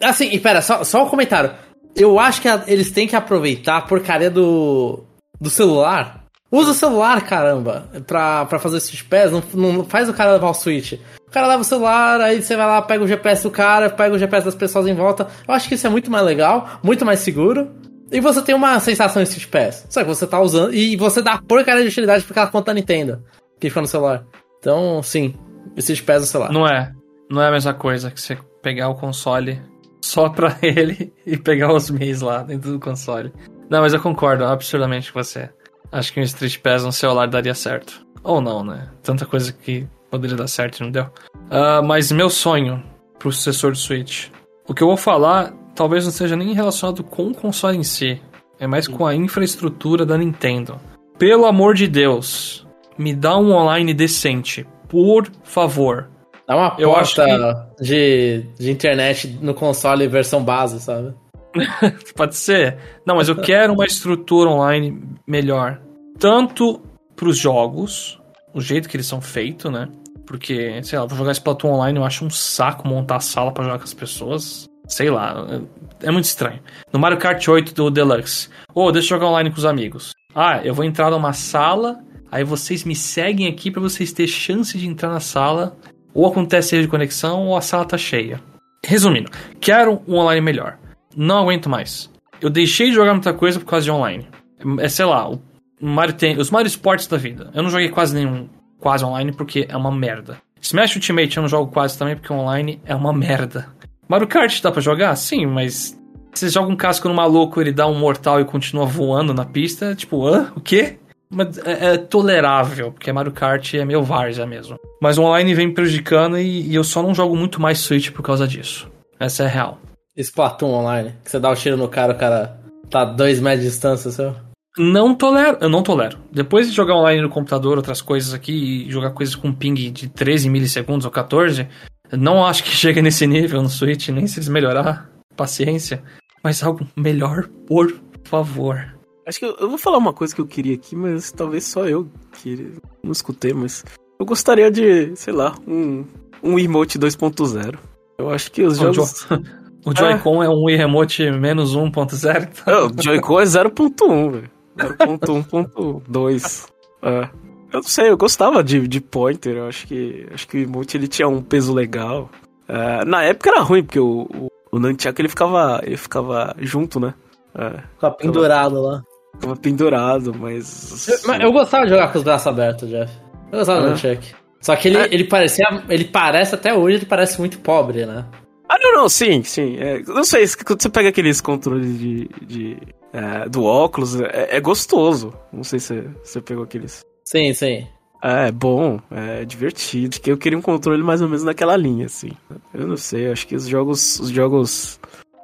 Assim, e pera, só, só um comentário. Eu acho que a, eles têm que aproveitar a porcaria do do celular. Usa o celular, caramba, pra, pra fazer esses pés. Não, não faz o cara levar o Switch. O cara leva o celular, aí você vai lá, pega o GPS do cara, pega o GPS das pessoas em volta. Eu acho que isso é muito mais legal, muito mais seguro. E você tem uma sensação de Switch Pass. Só que você tá usando. E você dá porcaria de utilidade pra aquela conta da Nintendo. Que fica no celular. Então, sim. Switch Pass no celular.
Não é. Não é a mesma coisa que você pegar o console só pra ele e pegar os mês lá dentro do console. Não, mas eu concordo absurdamente com você. Acho que um Street Pass no celular daria certo. Ou não, né? Tanta coisa que poderia dar certo e não deu. Uh, mas meu sonho pro sucessor do Switch. O que eu vou falar talvez não seja nem relacionado com o console em si. É mais com a infraestrutura da Nintendo. Pelo amor de Deus, me dá um online decente. Por favor.
Dá uma eu porta que... de, de internet no console versão base, sabe?
Pode ser. Não, mas eu quero uma estrutura online melhor. Tanto pros jogos, o jeito que eles são feitos, né? Porque, sei lá, vou jogar Splatoon online, eu acho um saco montar a sala para jogar com as pessoas. Sei lá, é muito estranho. No Mario Kart 8 do Deluxe, ô, oh, deixa eu jogar online com os amigos. Ah, eu vou entrar numa sala, aí vocês me seguem aqui para vocês terem chance de entrar na sala. Ou acontece erro de conexão, ou a sala tá cheia. Resumindo, quero um online melhor. Não aguento mais. Eu deixei de jogar muita coisa por causa de online. É, sei lá, o Mario tem, os Mario Sports da vida. Eu não joguei quase nenhum quase online porque é uma merda. Smash Ultimate eu não jogo quase também porque online é uma merda. Mario Kart dá pra jogar? Sim, mas você joga um casco no maluco, ele dá um mortal e continua voando na pista, tipo, hã? O quê? Mas é, é tolerável, porque Mario Kart é meio várzea mesmo. Mas online vem prejudicando e, e, eu só não jogo muito mais Switch por causa disso. Essa é a real.
Splatoon online, que você dá o um tiro no cara, o cara tá a dois metros de distância, seu.
Não tolero, eu não tolero. Depois de jogar online no computador, outras coisas aqui, e jogar coisas com ping de 13 milissegundos ou 14, não acho que chega nesse nível no Switch, nem se eles melhorar. Paciência. Mas algo melhor, por favor.
Acho que eu, eu, vou falar uma coisa que eu queria aqui, mas talvez só eu que não escutei, mas eu gostaria de, sei lá, um, um emote 2.0. Eu acho que os jogos.
O Joy-Con é. é um Wii Remote menos 1.0?
Então... o Joy-Con é 0.1, velho. 0.1.2. É. Eu não sei, eu gostava de, de Pointer. Eu acho que, acho que o emote ele tinha um peso legal. É, na época era ruim, porque o, o, o Nunchuck ele ficava, ele ficava junto, né?
É, ficava pendurado ficava, lá.
Ficava pendurado, mas...
Eu, mas eu gostava de jogar com os braços abertos, Jeff. Eu gostava é. do Nunchuck. Só que ele, é. ele parecia. Ele parece até hoje, ele parece muito pobre, né?
Não, não, sim, sim. É, não sei, quando você pega aqueles controles de, de é, do óculos, é, é, gostoso. Não sei se você pegou aqueles.
Sim, sim.
É, é bom, é divertido. Que eu queria um controle mais ou menos naquela linha, assim. Eu não sei, acho que os jogos, os jogos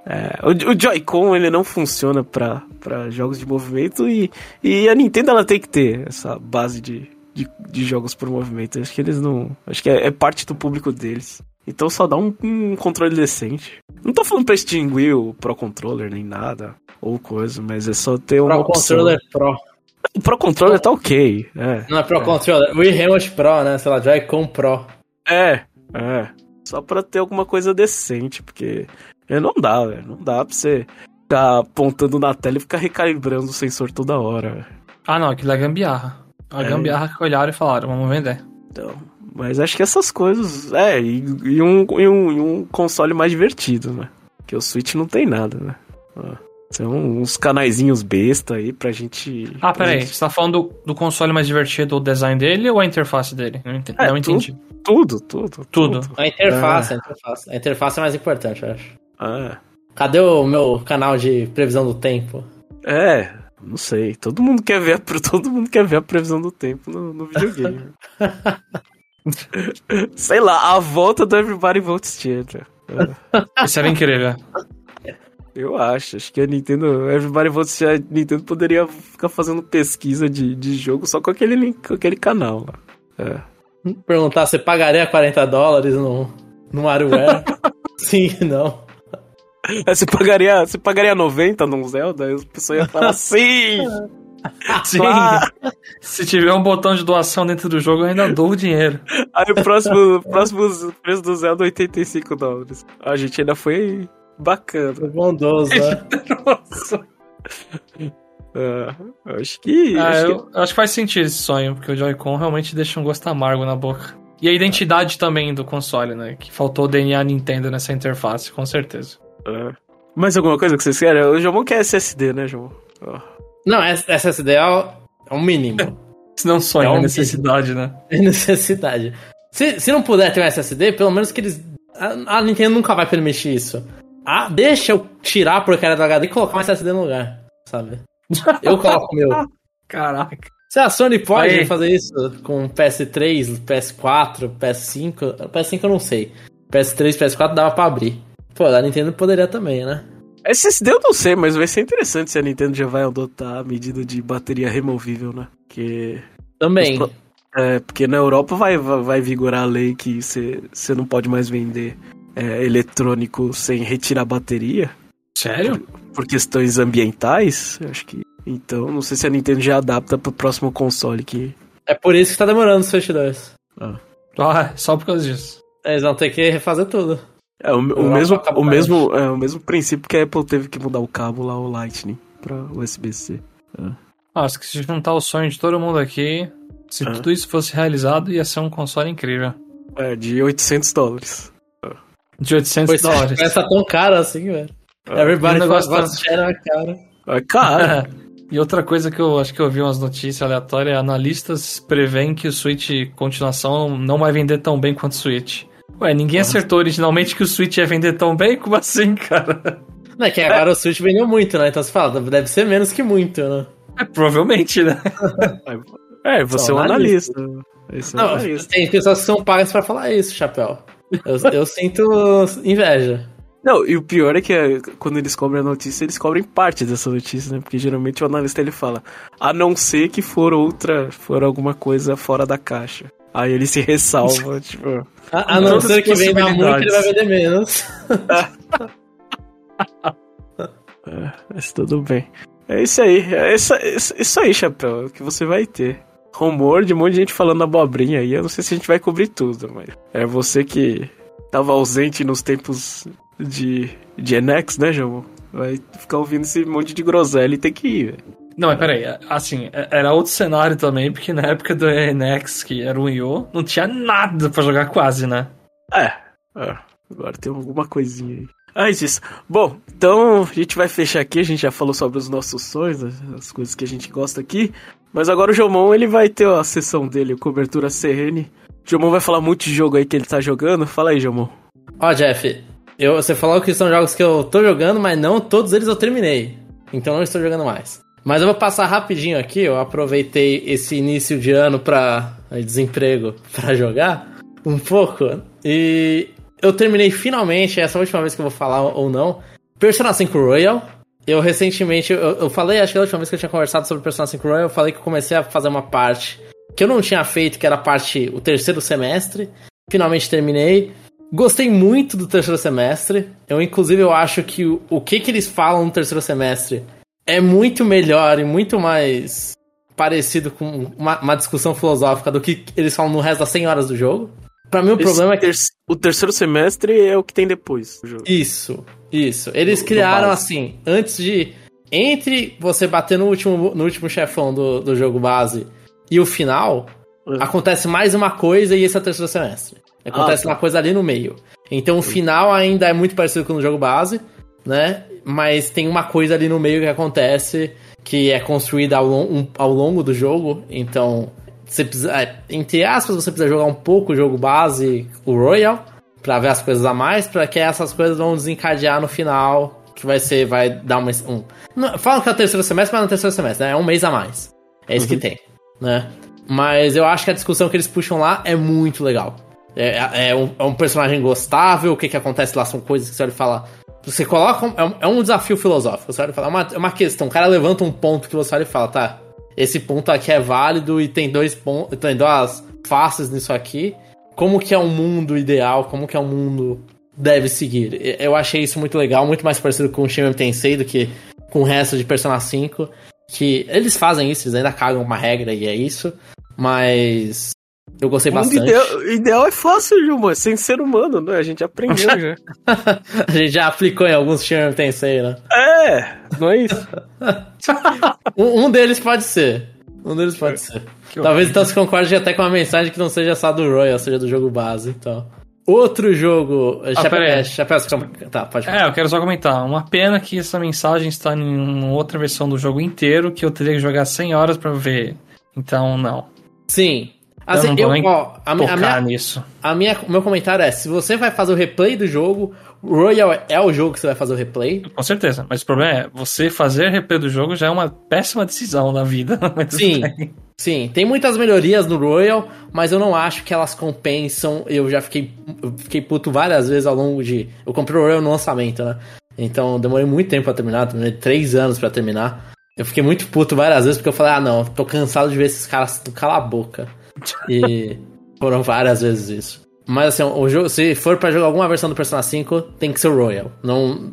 é, o, o Joy-Con ele não funciona para jogos de movimento e, e a Nintendo ela tem que ter essa base de, de, de jogos por movimento. Acho que eles não. Acho que é, é parte do público deles. Então só dá um, um, controle decente. Não tô falando pra extinguir o Pro Controller nem nada, ou coisa, mas é só ter uma.
Pro opção. Controller Pro.
O Pro Controller tá ok. É,
não é Pro é. Controller, o Remote Pro, né? Sei lá, Joy-Con Pro.
É, é. Só pra ter alguma coisa decente, porque é, não dá, velho. Não dá pra você ficar apontando na tela e ficar recalibrando o sensor toda hora. Véio.
Ah, não, aquilo é gambiarra. A é. gambiarra que olharam e falaram, vamos vender.
Então, mas acho que essas coisas. É, e, e, um, e, um, e um console mais divertido, né? Que o Switch não tem nada, né? São uns canaizinhos besta aí pra gente.
Ah, peraí, gente... você tá falando do, do, console mais divertido, o design dele ou a interface dele? Não entendi. É, não entendi.
Tudo, tudo,
tudo.
A interface, é. a interface. A interface é mais importante, eu acho.
Ah.
Cadê o meu canal de previsão do tempo?
É, não sei. Todo mundo quer ver a, todo mundo quer ver a previsão do tempo no, no videogame. Sei lá, a volta do Everybody Votes Theater.
É. Isso era incrível.
Eu acho, acho que a Nintendo, Everybody Votes Theater, a Nintendo poderia ficar fazendo pesquisa de, de jogo só com aquele, com aquele canal lá. É.
Perguntar, você pagaria 40 dólares no, no WarioWare? Sim, não.
Você pagaria, você pagaria 90 num Zelda? Aí a pessoa ia falar sim!
Sim. Claro. Se tiver um botão de doação dentro do jogo, eu ainda dou o dinheiro.
Aí o próximo, próximo preço do Zelda 85 dólares. A gente ainda foi bacana. Foi
bondoso, né? Nossa.
Uh, acho que.
Ah,
acho,
eu,
que...
acho que faz sentido esse sonho, porque o Joy-Con realmente deixa um gosto amargo na boca. E a identidade também do console, né? Que faltou o DNA Nintendo nessa interface, com certeza.
Uh, mais alguma coisa que vocês querem? O Jomon quer SSD, né, Jomon? Oh.
Não, SSD é o, é o mínimo.
Se não sonho, é, é necessidade, né?
É necessidade. Se, se não puder ter um SSD, pelo menos que eles. A, a Nintendo nunca vai permitir isso. Ah, deixa eu tirar a porcaria do HD e colocar um SSD no lugar, sabe? Eu coloco o meu.
Caraca.
Se a Sony pode
Aí.
fazer isso com PS3, PS4, PS5, PS5 eu não sei. PS3, PS4 dava pra abrir. Pô, a Nintendo poderia também, né?
SSD eu não sei, mas vai ser interessante se a Nintendo já vai adotar a medida de bateria removível, né? Que.
Também.
Pro- É, porque na Europa vai, vai, vigorar a lei que você não pode mais vender é, eletrônico sem retirar a bateria.
Sério?
por questões ambientais, eu acho que. Então, não sei se a Nintendo já adapta pro próximo console que.
É por isso que tá demorando o Switch 2.
Ah, só por causa disso.
Eles vão ter que refazer tudo.
É o, o mesmo,
acaba
o mesmo, é, o mesmo princípio que a Apple teve que mudar o cabo lá, o Lightning, pra USB-C.
Ah, acho que se juntar o sonho de todo mundo aqui, se
Ah.
tudo isso fosse realizado, ia ser um console incrível.
É, de 800 dólares.
De 800
Pois
dólares.
Essa tão cara assim, velho. Everybody
E o negócio tá-
na cara.
É caro.
e outra coisa que eu acho que eu vi umas notícias aleatórias, analistas preveem que o Switch continuação não vai vender tão bem quanto o Switch. Ué, ninguém acertou originalmente que o Switch ia vender tão bem? Como assim, cara?
Não é que agora o Switch vendeu muito, né? Então você fala, deve ser menos que muito, né?
É, provavelmente, né?
é, você é um analista. Esse é um
Não,
analista.
tem pessoas que são pagas pra falar isso, Chapéu. Eu, eu sinto inveja.
Não, e o pior é que é, quando eles cobrem a notícia, eles cobrem parte dessa notícia, né? Porque geralmente o analista ele fala, a não ser que for outra, for alguma coisa fora da caixa. Aí ele se ressalva, tipo.
A, a não ser que venda muito, ele vai vender menos.
É, mas tudo bem. É isso aí, é isso, isso, isso aí, Chapéu, é o que você vai ter. Rumor de um monte de gente falando abobrinha aí, eu não sei se a gente vai cobrir tudo, mas é você que tava ausente nos tempos de, de Enex, né, João? Vai ficar ouvindo esse monte de groselha e tem que ir, velho.
Não, mas peraí, assim, é- era outro cenário também, porque na época do NX, que era o Io, não tinha nada pra jogar quase, né?
É, é, agora tem alguma coisinha aí. Ah, isso. Bom, então a gente vai fechar aqui. A gente já falou sobre os nossos sonhos, as- as coisas que a gente gosta aqui. Mas agora o Jomon ele vai ter a sessão dele, cobertura CN. O Jomon vai falar muito de jogo aí que ele tá jogando. Fala aí, Jomon.
Ó, Jeff, eu, você falou que são jogos que eu tô jogando, mas não todos eles eu terminei. Então não estou jogando mais. Mas eu vou passar rapidinho aqui, eu aproveitei esse início de ano pra aí, desemprego pra jogar um pouco. E eu terminei finalmente, essa é a última vez que eu vou falar ou não, Persona 5 Royal. Eu recentemente, eu, eu falei, acho que a última vez que eu tinha conversado sobre Persona 5 Royal, eu falei que eu comecei a fazer uma parte que eu não tinha feito, que era a parte, o terceiro semestre. Finalmente terminei. Gostei muito do terceiro semestre. Eu, inclusive, eu acho que o, o que, que eles falam no terceiro semestre é muito melhor e muito mais parecido com uma, uma discussão filosófica do que eles falam no resto das 100 horas do jogo. Pra mim, o problema é que.
ter- o terceiro semestre é o que tem depois do jogo.
Isso, isso. Eles
Do- do
criaram
base.
assim, antes de. Entre você bater no último, no último chefão do, do jogo base e o final,
É.
acontece mais uma coisa e esse é o terceiro semestre. Acontece
Ah, tá.
uma coisa ali no meio. Então o final ainda é muito parecido com o jogo base, né? Mas tem uma coisa ali no meio que acontece que é construída ao, ao longo do jogo. Então, você precisa, é, entre aspas, você precisa jogar um pouco o jogo base, o Royal, pra ver as coisas a mais, pra que essas coisas vão desencadear no final, que vai ser, vai dar uma, um... Não, falam que é o terceiro semestre, mas não é o terceiro semestre, né? É um mês a mais. É isso que tem, né? Mas eu acho que a discussão que eles puxam lá é muito legal. É, é um, é um personagem gostável, o que que acontece lá são coisas que você olha e fala... Você coloca... um- É um, é um desafio filosófico, você olha e fala... É uma, é uma questão, o cara levanta um ponto que você olha e fala, tá... Esse ponto aqui é válido e tem dois pontos... Tem duas faces nisso aqui. Como que é um mundo ideal, como que é um mundo deve seguir. Eu achei isso muito legal, muito mais parecido com o Shin Tensei do que com o resto de Persona 5. Que eles fazem isso, eles ainda cagam uma regra e é isso. Mas eu gostei bastante.
ideal, o ideal é fácil, é sem ser humano, né? A gente aprendeu já.
A gente já aplicou em alguns Megami Tensei, né?
É, não é isso?
Um, um deles pode ser. Um deles pode ser.
Que
Talvez então se concorde até com uma mensagem que não seja só do Royal, seja do jogo base, então. Outro jogo. Chapéu,
pera aí.
é, Chapéu, você calma- Tá, pode falar.
É, eu quero só comentar. Uma pena que essa mensagem está em uma outra versão do jogo inteiro que eu teria que jogar 100 horas pra ver. Então, não.
Sim. Assim,
eu
eu, ó, a, mi- a minha,
nisso.
a minha, o meu comentário é: se você vai fazer o replay do jogo, Royal é o jogo que você vai fazer o replay.
Com certeza. Mas o problema é, você fazer replay do jogo já é uma péssima decisão na vida.
Sim.
bem.
Sim, tem muitas melhorias no Royal, mas eu não acho que elas compensam. Eu já fiquei, eu fiquei puto várias vezes ao longo de. Eu comprei o Royal no lançamento, né? Então demorei muito tempo pra terminar, terminei três anos pra terminar. Eu fiquei muito puto várias vezes porque eu falei, ah não, tô cansado de ver esses caras cala a boca. E foram várias vezes isso. Mas assim, o jogo, se for pra jogar alguma versão do Persona 5, tem que ser o Royal. Não,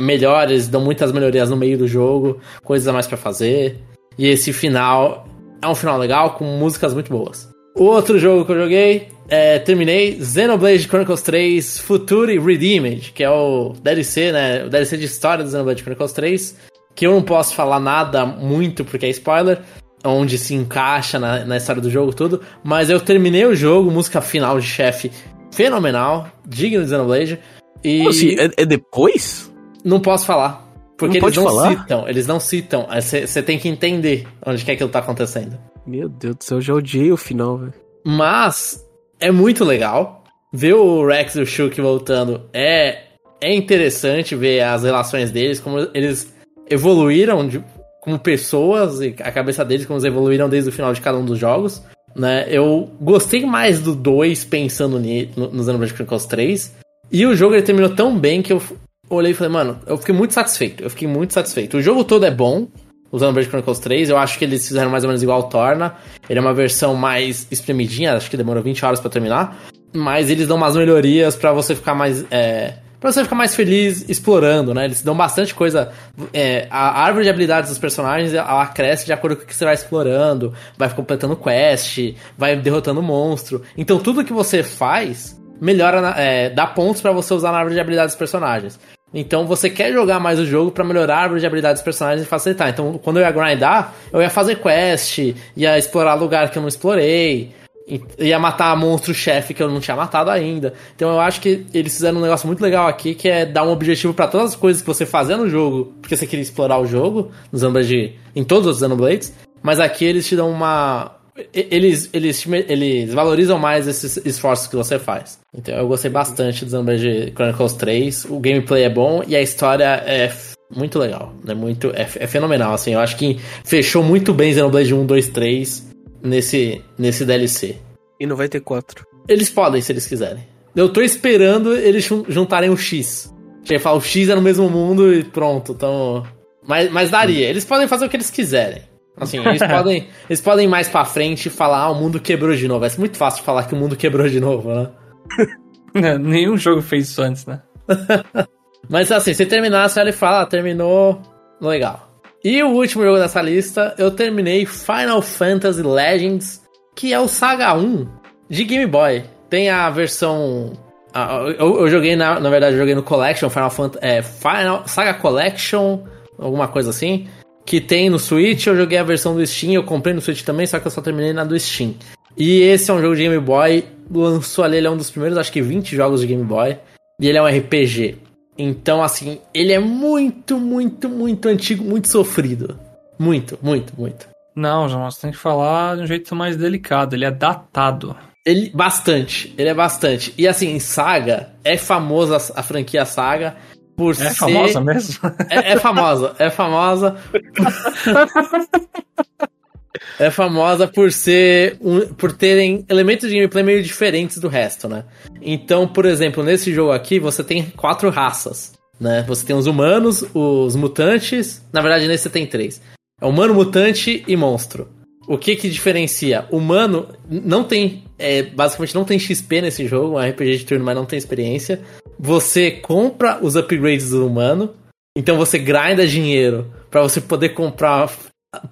melhores, dão muitas melhorias no meio do jogo, coisas a mais pra fazer. E esse final é um final legal, com músicas muito boas. O outro jogo que eu joguei, é, terminei, Xenoblade Chronicles 3 Future Redeemed, que é o DLC, né? O DLC de história do Xenoblade Chronicles 3, que eu não posso falar nada muito porque é spoiler, onde se encaixa na, na história do jogo tudo, mas eu terminei o jogo, música final de chefe fenomenal, digno de Xenoblade, e
assim? É, é depois?
não posso falar. Porque
Não
eles não
falar?
citam, eles não citam. Você tem que entender onde que aquilo tá acontecendo.
Meu Deus do céu, eu já odiei o final, velho.
Mas é muito legal. Ver o Rex e o Shulk voltando é, é interessante ver as relações deles, como eles evoluíram de- como pessoas e a cabeça deles, como eles evoluíram desde o final de cada um dos jogos. Né? Eu gostei mais do 2 pensando ni- no, no Chronicles 3. E o jogo ele terminou tão bem que eu olhei e falei, mano, eu fiquei muito satisfeito. Eu fiquei muito satisfeito. O jogo todo é bom, o Xenoblade Chronicles 3. Eu acho que eles fizeram mais ou menos igual ao Torna. Ele é uma versão mais espremidinha, acho que demorou 20 horas pra terminar. Mas eles dão umas melhorias pra você ficar mais. É, pra você ficar mais feliz explorando, né? Eles dão bastante coisa. é, a árvore de habilidades dos personagens ela cresce de acordo com o que você vai explorando, vai completando quest, vai derrotando monstro. Então tudo que você faz melhora, na- é, dá pontos pra você usar na árvore de habilidades dos personagens. Então você quer jogar mais o jogo pra melhorar a árvore de habilidades dos personagens e facilitar. Então quando eu ia grindar, eu ia fazer quest, ia explorar lugar que eu não explorei, ia matar monstro-chefe que eu não tinha matado ainda. Então eu acho que eles fizeram um negócio muito legal aqui, que é dar um objetivo pra todas as coisas que você fazia no jogo, porque você queria explorar o jogo, no Xenoblade, em todos os Xenoblades, mas aqui eles te dão uma... Eles, eles, eles valorizam mais esses esforços que você faz. Então eu gostei bastante do Xenoblade Chronicles 3. O gameplay é bom e a história é muito legal. É, muito, é, é fenomenal, assim. Eu acho que fechou muito bem Xenoblade 1, 2, 3 nesse, nesse DLC.
E não vai ter quatro.
Eles podem, se eles quiserem. Eu tô esperando eles jun- juntarem o X. Chega falar, o X é no mesmo mundo e pronto. Então. Mas, mas daria. Eles podem fazer o que eles quiserem. Assim, eles podem, eles podem ir mais pra frente e falar, ah, o mundo quebrou de novo. É muito fácil falar que o mundo quebrou de novo, né?
Nenhum jogo fez isso antes, né?
Mas assim, se terminar, você olha e fala, ah, terminou legal. E o último jogo dessa lista, eu terminei Final Fantasy Legends, que é o Saga 1 de Game Boy. Tem a versão. Eu, eu joguei, na, na verdade, eu joguei no Collection, Final Fantasy. É, Final, Saga Collection, alguma coisa assim. Que tem no Switch, eu joguei a versão do Steam, eu comprei no Switch também, só que eu só terminei na do Steam. E esse é um jogo de Game Boy, lançou ali, ele é um dos primeiros, acho que 20 jogos de Game Boy. E ele é um RPG. Então, assim, ele é muito, muito, muito antigo, muito sofrido. Muito, muito, muito.
Não, João, você tem que falar de um jeito mais delicado. Ele é datado.
Ele, bastante, ele é bastante. E assim, Saga, é famosa a franquia Saga por
É
ser...
famosa mesmo?
É, é famosa, é famosa. é famosa por ser um- por terem elementos de gameplay meio diferentes do resto, né? Então, por exemplo, nesse jogo aqui você tem quatro raças, né? Você tem os humanos, os mutantes, na verdade nesse você tem três. É humano, mutante e monstro. O que que diferencia? Humano não tem, é, basicamente não tem XP nesse jogo, é um RPG de turno, mas não tem experiência. Você compra os upgrades do humano, então você grinda dinheiro pra você poder comprar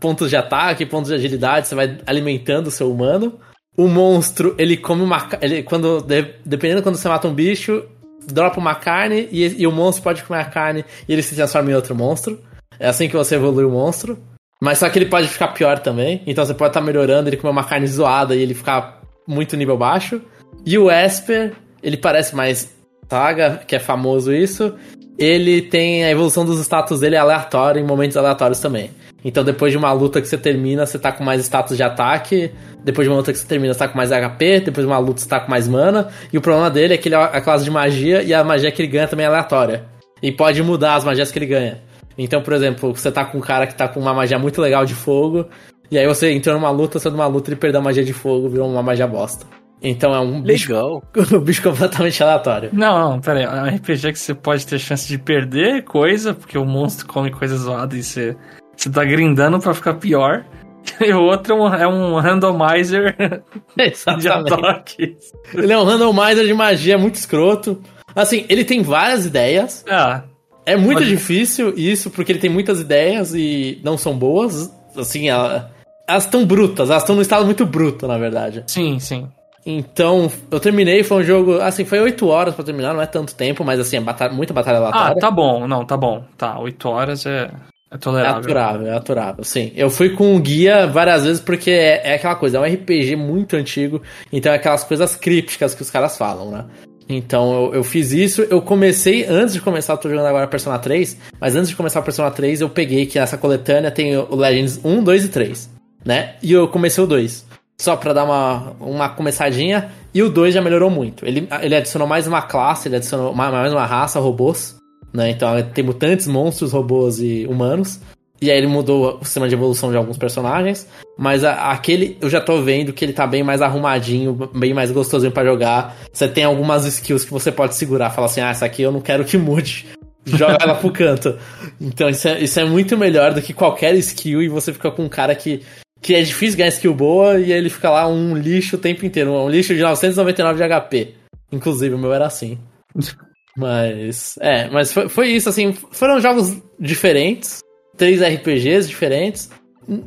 pontos de ataque, pontos de agilidade, você vai alimentando o seu humano. O monstro, ele come uma ele quando de- dependendo quando você mata um bicho, dropa uma carne e, e o monstro pode comer a carne e ele se transforma em outro monstro. É assim que você evolui o monstro. Mas só que ele pode ficar pior também. Então você pode estar melhorando, ele comer uma carne zoada e ele ficar muito nível baixo. E o Esper, ele parece mais Saga, que é famoso isso. Ele tem a evolução dos status dele aleatória em momentos aleatórios também. Então depois de uma luta que você termina, você tá com mais status de ataque. Depois de uma luta que você termina, você tá com mais HP. Depois de uma luta, você tá com mais mana. E o problema dele é que ele é a classe de magia e a magia que ele ganha também é aleatória. E pode mudar as magias que ele ganha. Então, por exemplo, você tá com um cara que tá com uma magia muito legal de fogo. E aí você entrou numa luta, você numa luta, ele perdeu a magia de fogo, virou uma magia bosta. Então é um bicho, um bicho completamente aleatório.
Não, não, pera aí. É um RPG que você pode ter chance de perder coisa, porque o monstro come coisa zoada e você, você tá grindando pra ficar pior. E o outro é um, é um randomizer de ataques.
Ele é um randomizer de magia muito escroto. Assim, ele tem várias ideias.
Ah,
É muito
Pode-
difícil isso, porque ele tem muitas ideias e não são boas. Assim, ela- elas estão brutas, elas estão num estado muito bruto, na verdade.
sim, sim.
Então, eu terminei, foi um jogo. Assim, foi 8 horas pra terminar, não é tanto tempo, mas assim, é batalha, muita batalha
Ah,
aleatória.
tá bom. Não, tá bom. Tá, 8 horas é, é
É
tolerável.
aturável, é aturável, sim. Eu fui com o guia várias vezes porque é, é aquela coisa, é um RPG muito antigo, então é aquelas coisas crípticas que os caras falam, né? Então eu, eu fiz isso, eu comecei, antes de começar, eu tô jogando agora Persona 3, mas antes de começar Persona 3, eu peguei que essa coletânea tem o Legends 1, 2 e 3, né? E eu comecei o 2. Só pra dar uma, uma começadinha, e o 2 já melhorou muito. Ele, ele adicionou mais uma classe, ele adicionou ma- mais uma raça, robôs, né? Então tem mutantes, monstros, robôs e humanos. E aí ele mudou o sistema de evolução de alguns personagens. Mas a- aquele eu já tô vendo que ele tá bem mais arrumadinho, bem mais gostosinho pra jogar. Você tem algumas skills que você pode segurar. Falar assim, ah, essa aqui eu não quero que mude. Joga ela pro canto. Então isso é, isso é muito melhor do que qualquer skill e você fica com um cara que, que é difícil ganhar skill boa e ele fica lá um lixo o tempo inteiro. Um lixo de 999 de HP. Inclusive o meu era assim. Mas, é, mas foi, foi isso, assim, foram jogos diferentes, três RPGs diferentes.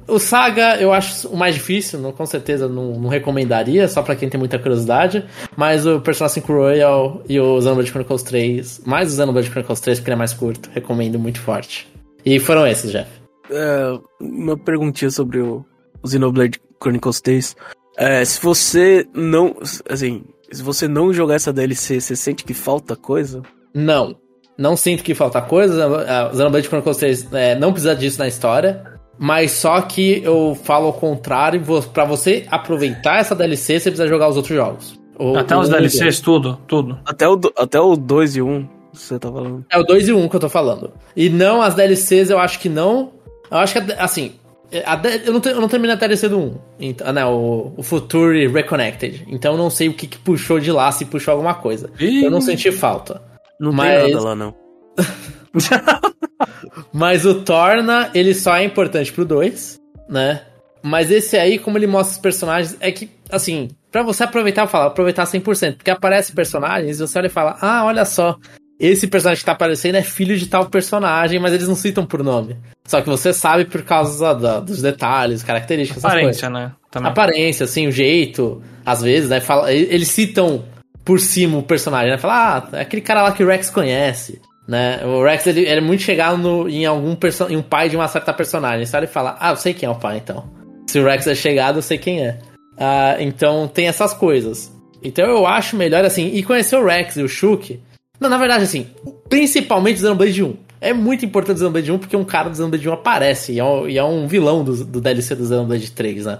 O Saga eu acho o mais difícil, não, com certeza não, não recomendaria, só pra quem tem muita curiosidade. Mas o Persona 5 Royal e o Xenoblade Chronicles 3, mais o Xenoblade Chronicles 3 porque ele é mais curto, recomendo muito forte. E foram esses, Jeff.
É, uma perguntinha sobre o, o Xenoblade Chronicles 3. É, se você não. Assim, se você não jogar essa DLC, você sente que falta coisa?
Não. Não sinto que falta coisa. Xenoblade Chronicles 3 é, não precisa disso na história. Mas só que eu falo ao contrário. Pra você aproveitar essa DLC, você precisa jogar os outros jogos. O-
Até
o
os
um
DLCs, tudo, tudo.
Até o, do- até o 2 e 1, você tá falando.
É o 2 e o 1 um que eu tô falando. E não as DLCs, eu acho que não. Eu acho que, assim. D- eu, não eu não terminei a DLC do 1. Então, né, o, o Future Reconnected. Então eu não sei o que, que puxou de lá, se puxou alguma coisa.
Ih.
Eu não senti falta.
Não
Mas-
tem nada lá, não.
Mas o Torna, ele só é importante pro 2, né? Mas esse aí, como ele mostra os personagens, é que, assim, pra você aproveitar, eu falo, aproveitar 100%, porque aparece personagens e você olha e fala, ah, olha só, esse personagem que tá aparecendo é filho de tal personagem, mas eles não citam por nome. Só que você sabe por causa da- dos detalhes, características.
Aparência, né? Também.
Aparência, assim, o jeito, às vezes, né? Fala, eles citam por cima o personagem, né? Fala, ah, é aquele cara lá que o Rex conhece, né? O Rex, ele, ele é muito chegado no, em algum perso em um pai de uma certa personagem, sabe? Ele fala, ah, eu sei quem é o pai, então. Se o Rex é chegado, eu sei quem é. Ah, então, tem essas coisas. Então, eu acho melhor, assim, e conhecer o Rex e o Shulk... Não, na verdade, assim, principalmente o Xenoblade 1. É muito importante o Xenoblade 1 porque um cara do Xenoblade 1 aparece e é um, e é um vilão do, do DLC do Xenoblade 3, né?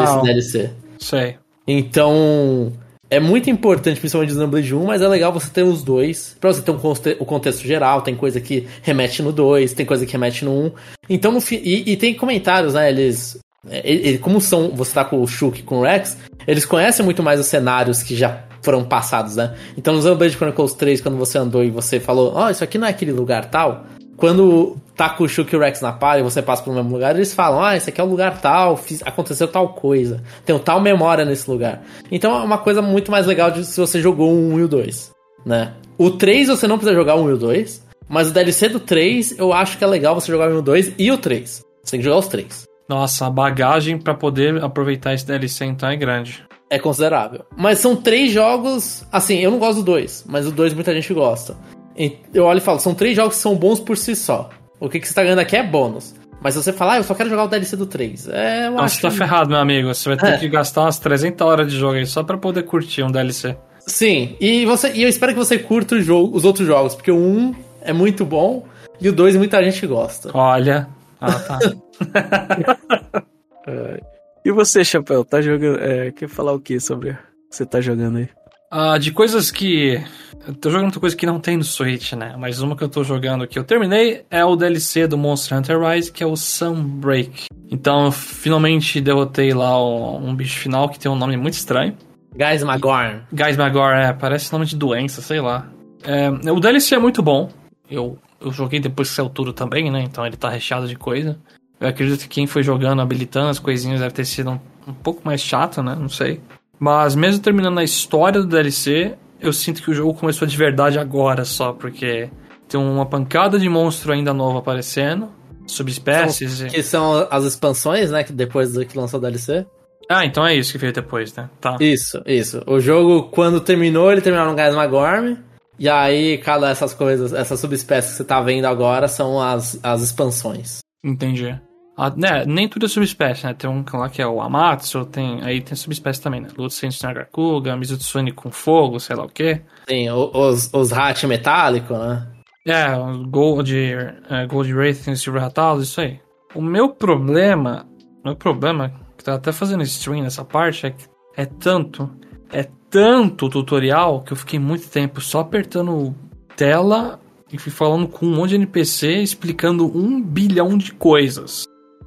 Desse
Ah,
DLC.
sei.
Então, é muito importante, principalmente o Xenoblade 1, mas é legal você ter os dois, pra você ter um o contexto geral, tem coisa que remete no 2, tem coisa que remete no 1. Então, no e, e tem comentários, né, eles... é, ele- como são, você tá com o Shulk e com o Rex, eles conhecem muito mais os cenários que já foram passados, né? Então, no Xenoblade Chronicles 3, quando você andou e você falou, ó, isso aqui não é aquele lugar tal, quando tá com o Shulk e o Rex na par e você passa pelo mesmo lugar, eles falam, ah, esse aqui é o lugar tal, fiz- aconteceu tal coisa, tem tal memória nesse lugar. Então é uma coisa muito mais legal de se você jogou o 1 e o 2, né? O 3 você não precisa jogar o 1 e o 2, mas o DLC do 3 eu acho que é legal você jogar o 1 e o 2 e o 3. Você tem que jogar os três.
Nossa, a bagagem pra poder aproveitar esse DLC então é grande.
É considerável. Mas são três jogos. Assim, eu não gosto do 2, mas o 2 muita gente gosta. E Eu olho e falo, são três jogos que são bons por si só. O que, que você tá ganhando aqui é bônus. Mas se você falar, ah, eu só quero jogar o DLC do 3. É, eu
Não,
acho
você tá
que-
ferrado, meu amigo. Você vai ter
É.
que gastar umas 300 horas de jogo aí só pra poder curtir um DLC.
Sim, e, você, e eu espero que você curta o jogo, os outros jogos, porque o 1 é muito bom e o 2 muita gente gosta.
Olha, Ah, tá.
E você, Chapéu, tá jogando. É, quer falar o que sobre o que você tá jogando aí?
Ah, de coisas que. Eu tô jogando outra coisa que não tem no Switch, né? Mas uma que eu tô jogando que eu terminei é o DLC do Monster Hunter Rise, que é o Sunbreak. Então eu finalmente derrotei lá um, um bicho final que tem um nome muito estranho.
Guys Magorn.
Guys Magor, é, parece nome de doença, sei lá. É, o DLC é muito bom. Eu, eu joguei depois que saiu tudo também, né? Então ele tá recheado de coisa. Eu acredito que quem foi jogando, habilitando as coisinhas deve ter sido um, um pouco mais chato, né? Não sei. Mas mesmo terminando a história do DLC, eu sinto que o jogo começou de verdade agora só, porque tem uma pancada de monstro ainda novo aparecendo, subespécies. e-
Que são as expansões, né? Que depois do que lançou o DLC.
Ah, então é isso que veio depois, né? Tá.
Isso, isso. O jogo, quando terminou, ele terminou no Guys Magorn. E aí, cada essas coisas, essas subespécies que você tá vendo agora são as, as expansões.
Entendi. Ah, né, nem tudo é subespécie, né? Tem um lá que é o Amatsu, tem, aí tem subespécie também, né? Lutsensei Nagakuga, Mizutsune com fogo, sei lá o quê.
Tem os, os hat metálico, né?
É, Gold, é, Gold Wraith, Silver Ratalos, isso aí. O meu problema, o meu problema, que tá até fazendo stream nessa parte, é que é tanto, é tanto tutorial que eu fiquei muito tempo só apertando tela e fui falando com um monte de NPC explicando um bilhão de coisas.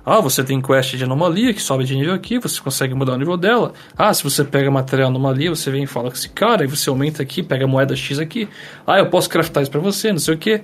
Ah, você tem quest de anomalia que sobe de nível aqui, você consegue mudar o nível dela. Ah, se você pega material anomalia, você vem e fala com esse cara, e você aumenta aqui, pega moeda X aqui. Ah, eu posso craftar isso pra você, não sei o que.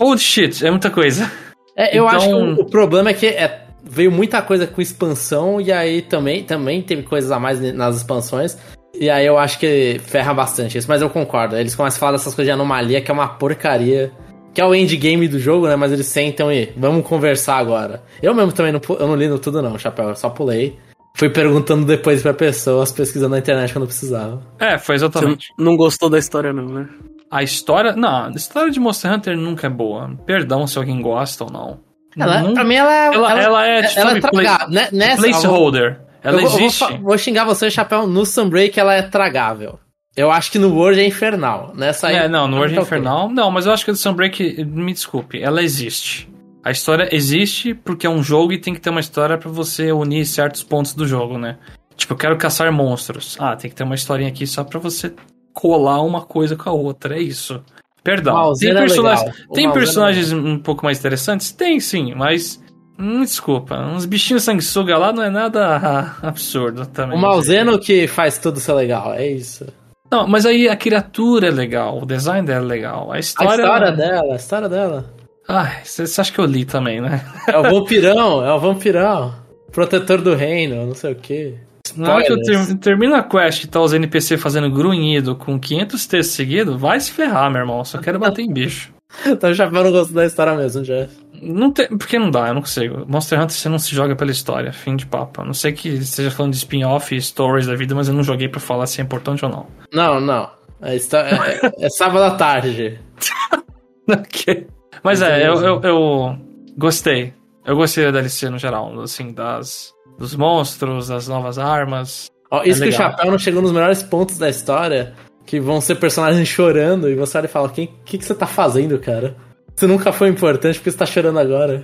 Holy shit, é muita coisa.
É, eu
Então-
acho que o, o problema é que é- veio muita coisa com expansão e aí também, também teve coisas a mais nas expansões. E aí eu acho que ferra bastante isso, mas eu concordo. Eles começam a falar dessas coisas de anomalia, que é uma porcaria. Que é o endgame do jogo, né? Mas eles sentam e vamos conversar agora. Eu mesmo também não, eu não li no tudo, não, chapéu. Eu só pulei. Fui perguntando depois pra pessoas, pesquisando na internet quando precisava.
É, foi
Você
exatamente.
não gostou da história, não, né?
A história. Não, a história de Monster Hunter nunca é boa. Perdão se alguém gosta ou não.
Ela,
Não-
pra mim, ela,
ela, ela é tipo
ela é tragável. né? Nessa,
placeholder. Ela
eu vou, eu vou
existe.
fa- Vou, xingar você, Chapéu. No Sunbreak ela é tragável. Eu acho que no Word é infernal. Nessa aí.
É, não, no World
tá ok.
Infernal. Não, mas eu acho que a do Sunbreak, me desculpe, ela existe. A história existe porque é um jogo e tem que ter uma história pra você unir certos pontos do jogo, né? Tipo, eu quero caçar monstros. Ah, tem que ter uma historinha aqui só pra você colar uma coisa com a outra. É isso. Perdão. Tem,
Malzeno é
personagens.
O
tem
é
personagens um pouco mais interessantes? Tem sim, mas. Hum, desculpa, uns bichinhos sanguessuga lá não é nada absurdo também.
O Malzeno que faz tudo ser legal, é isso.
Não, mas aí a criatura é legal, o design dela é legal. A
A
história.
história dela, a história dela.
Ai, você acha que eu li também, né?
É o vampirão, é o vampirão. Protetor do reino, não sei o quê.
Na hora que eu ter, termino a quest e tá os NPC fazendo grunhido com 500 textos seguidos, vai se ferrar, meu irmão. Só quero bater em bicho.
Então Chapéu não gostou da história mesmo, Jeff.
Não porque não dá, eu não consigo. Monster Hunter você não se joga pela história, fim de papo. A não sei que esteja falando de spin-off e stories da vida, mas eu não joguei pra falar se é importante ou não.
Não, não. História, é, é sábado à tarde.
Ok. Mas é, eu, eu, eu gostei. Eu gostei da DLC no geral, assim, das, dos monstros, das novas armas.
Ó, isso
É
que o. Chapéu não chegou nos melhores pontos da história, que vão ser personagens chorando, e você olha e fala, o que, que, que você tá fazendo, cara? Você nunca foi importante, porque você tá chorando agora?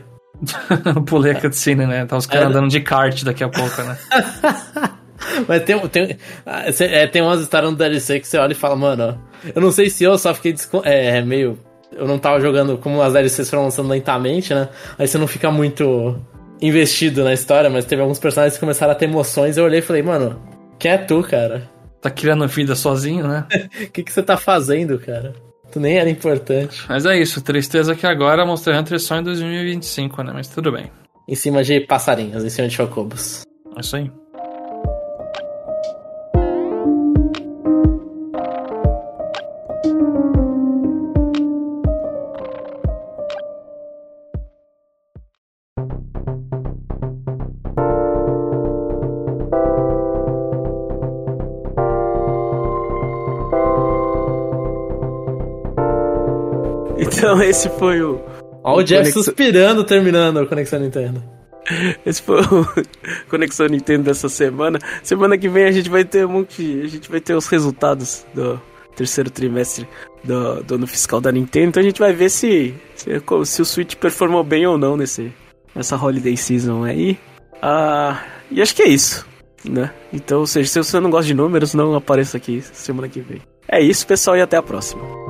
Eu Pulei a cutscene, né? Tá os caras
É.
andando de kart daqui a pouco, né?
Mas tem, tem, ah, é, tem umas histórias no DLC que você olha e fala, mano, eu não sei se eu só fiquei descon- é, meio. Eu não tava jogando como as DLCs foram lançando lentamente, né? Aí você não fica muito investido na história, mas teve alguns personagens que começaram a ter emoções. Eu olhei e falei, mano, quem é tu, cara?
Tá criando vida sozinho, né?
O que, que você tá fazendo, cara? Tu nem era importante.
Mas é isso, tristeza que agora Monster Hunter só em 2025, né? Mas tudo bem.
Em cima de passarinhos, em cima de chocobos.
É isso aí.
Então esse foi o.
Ó, o Jeff suspirando terminando a Conexão Nintendo.
Esse foi o Conexão Nintendo dessa semana. Semana que vem a gente vai ter um monte. A gente vai ter os resultados do terceiro trimestre do, do ano fiscal da Nintendo. Então a gente vai ver se, se, se o Switch performou bem ou não nesse, nessa holiday season aí. Ah, e acho que é isso, né? Então, ou seja, se você não gosta de números, não apareça aqui semana que vem. É isso, pessoal, e até a próxima.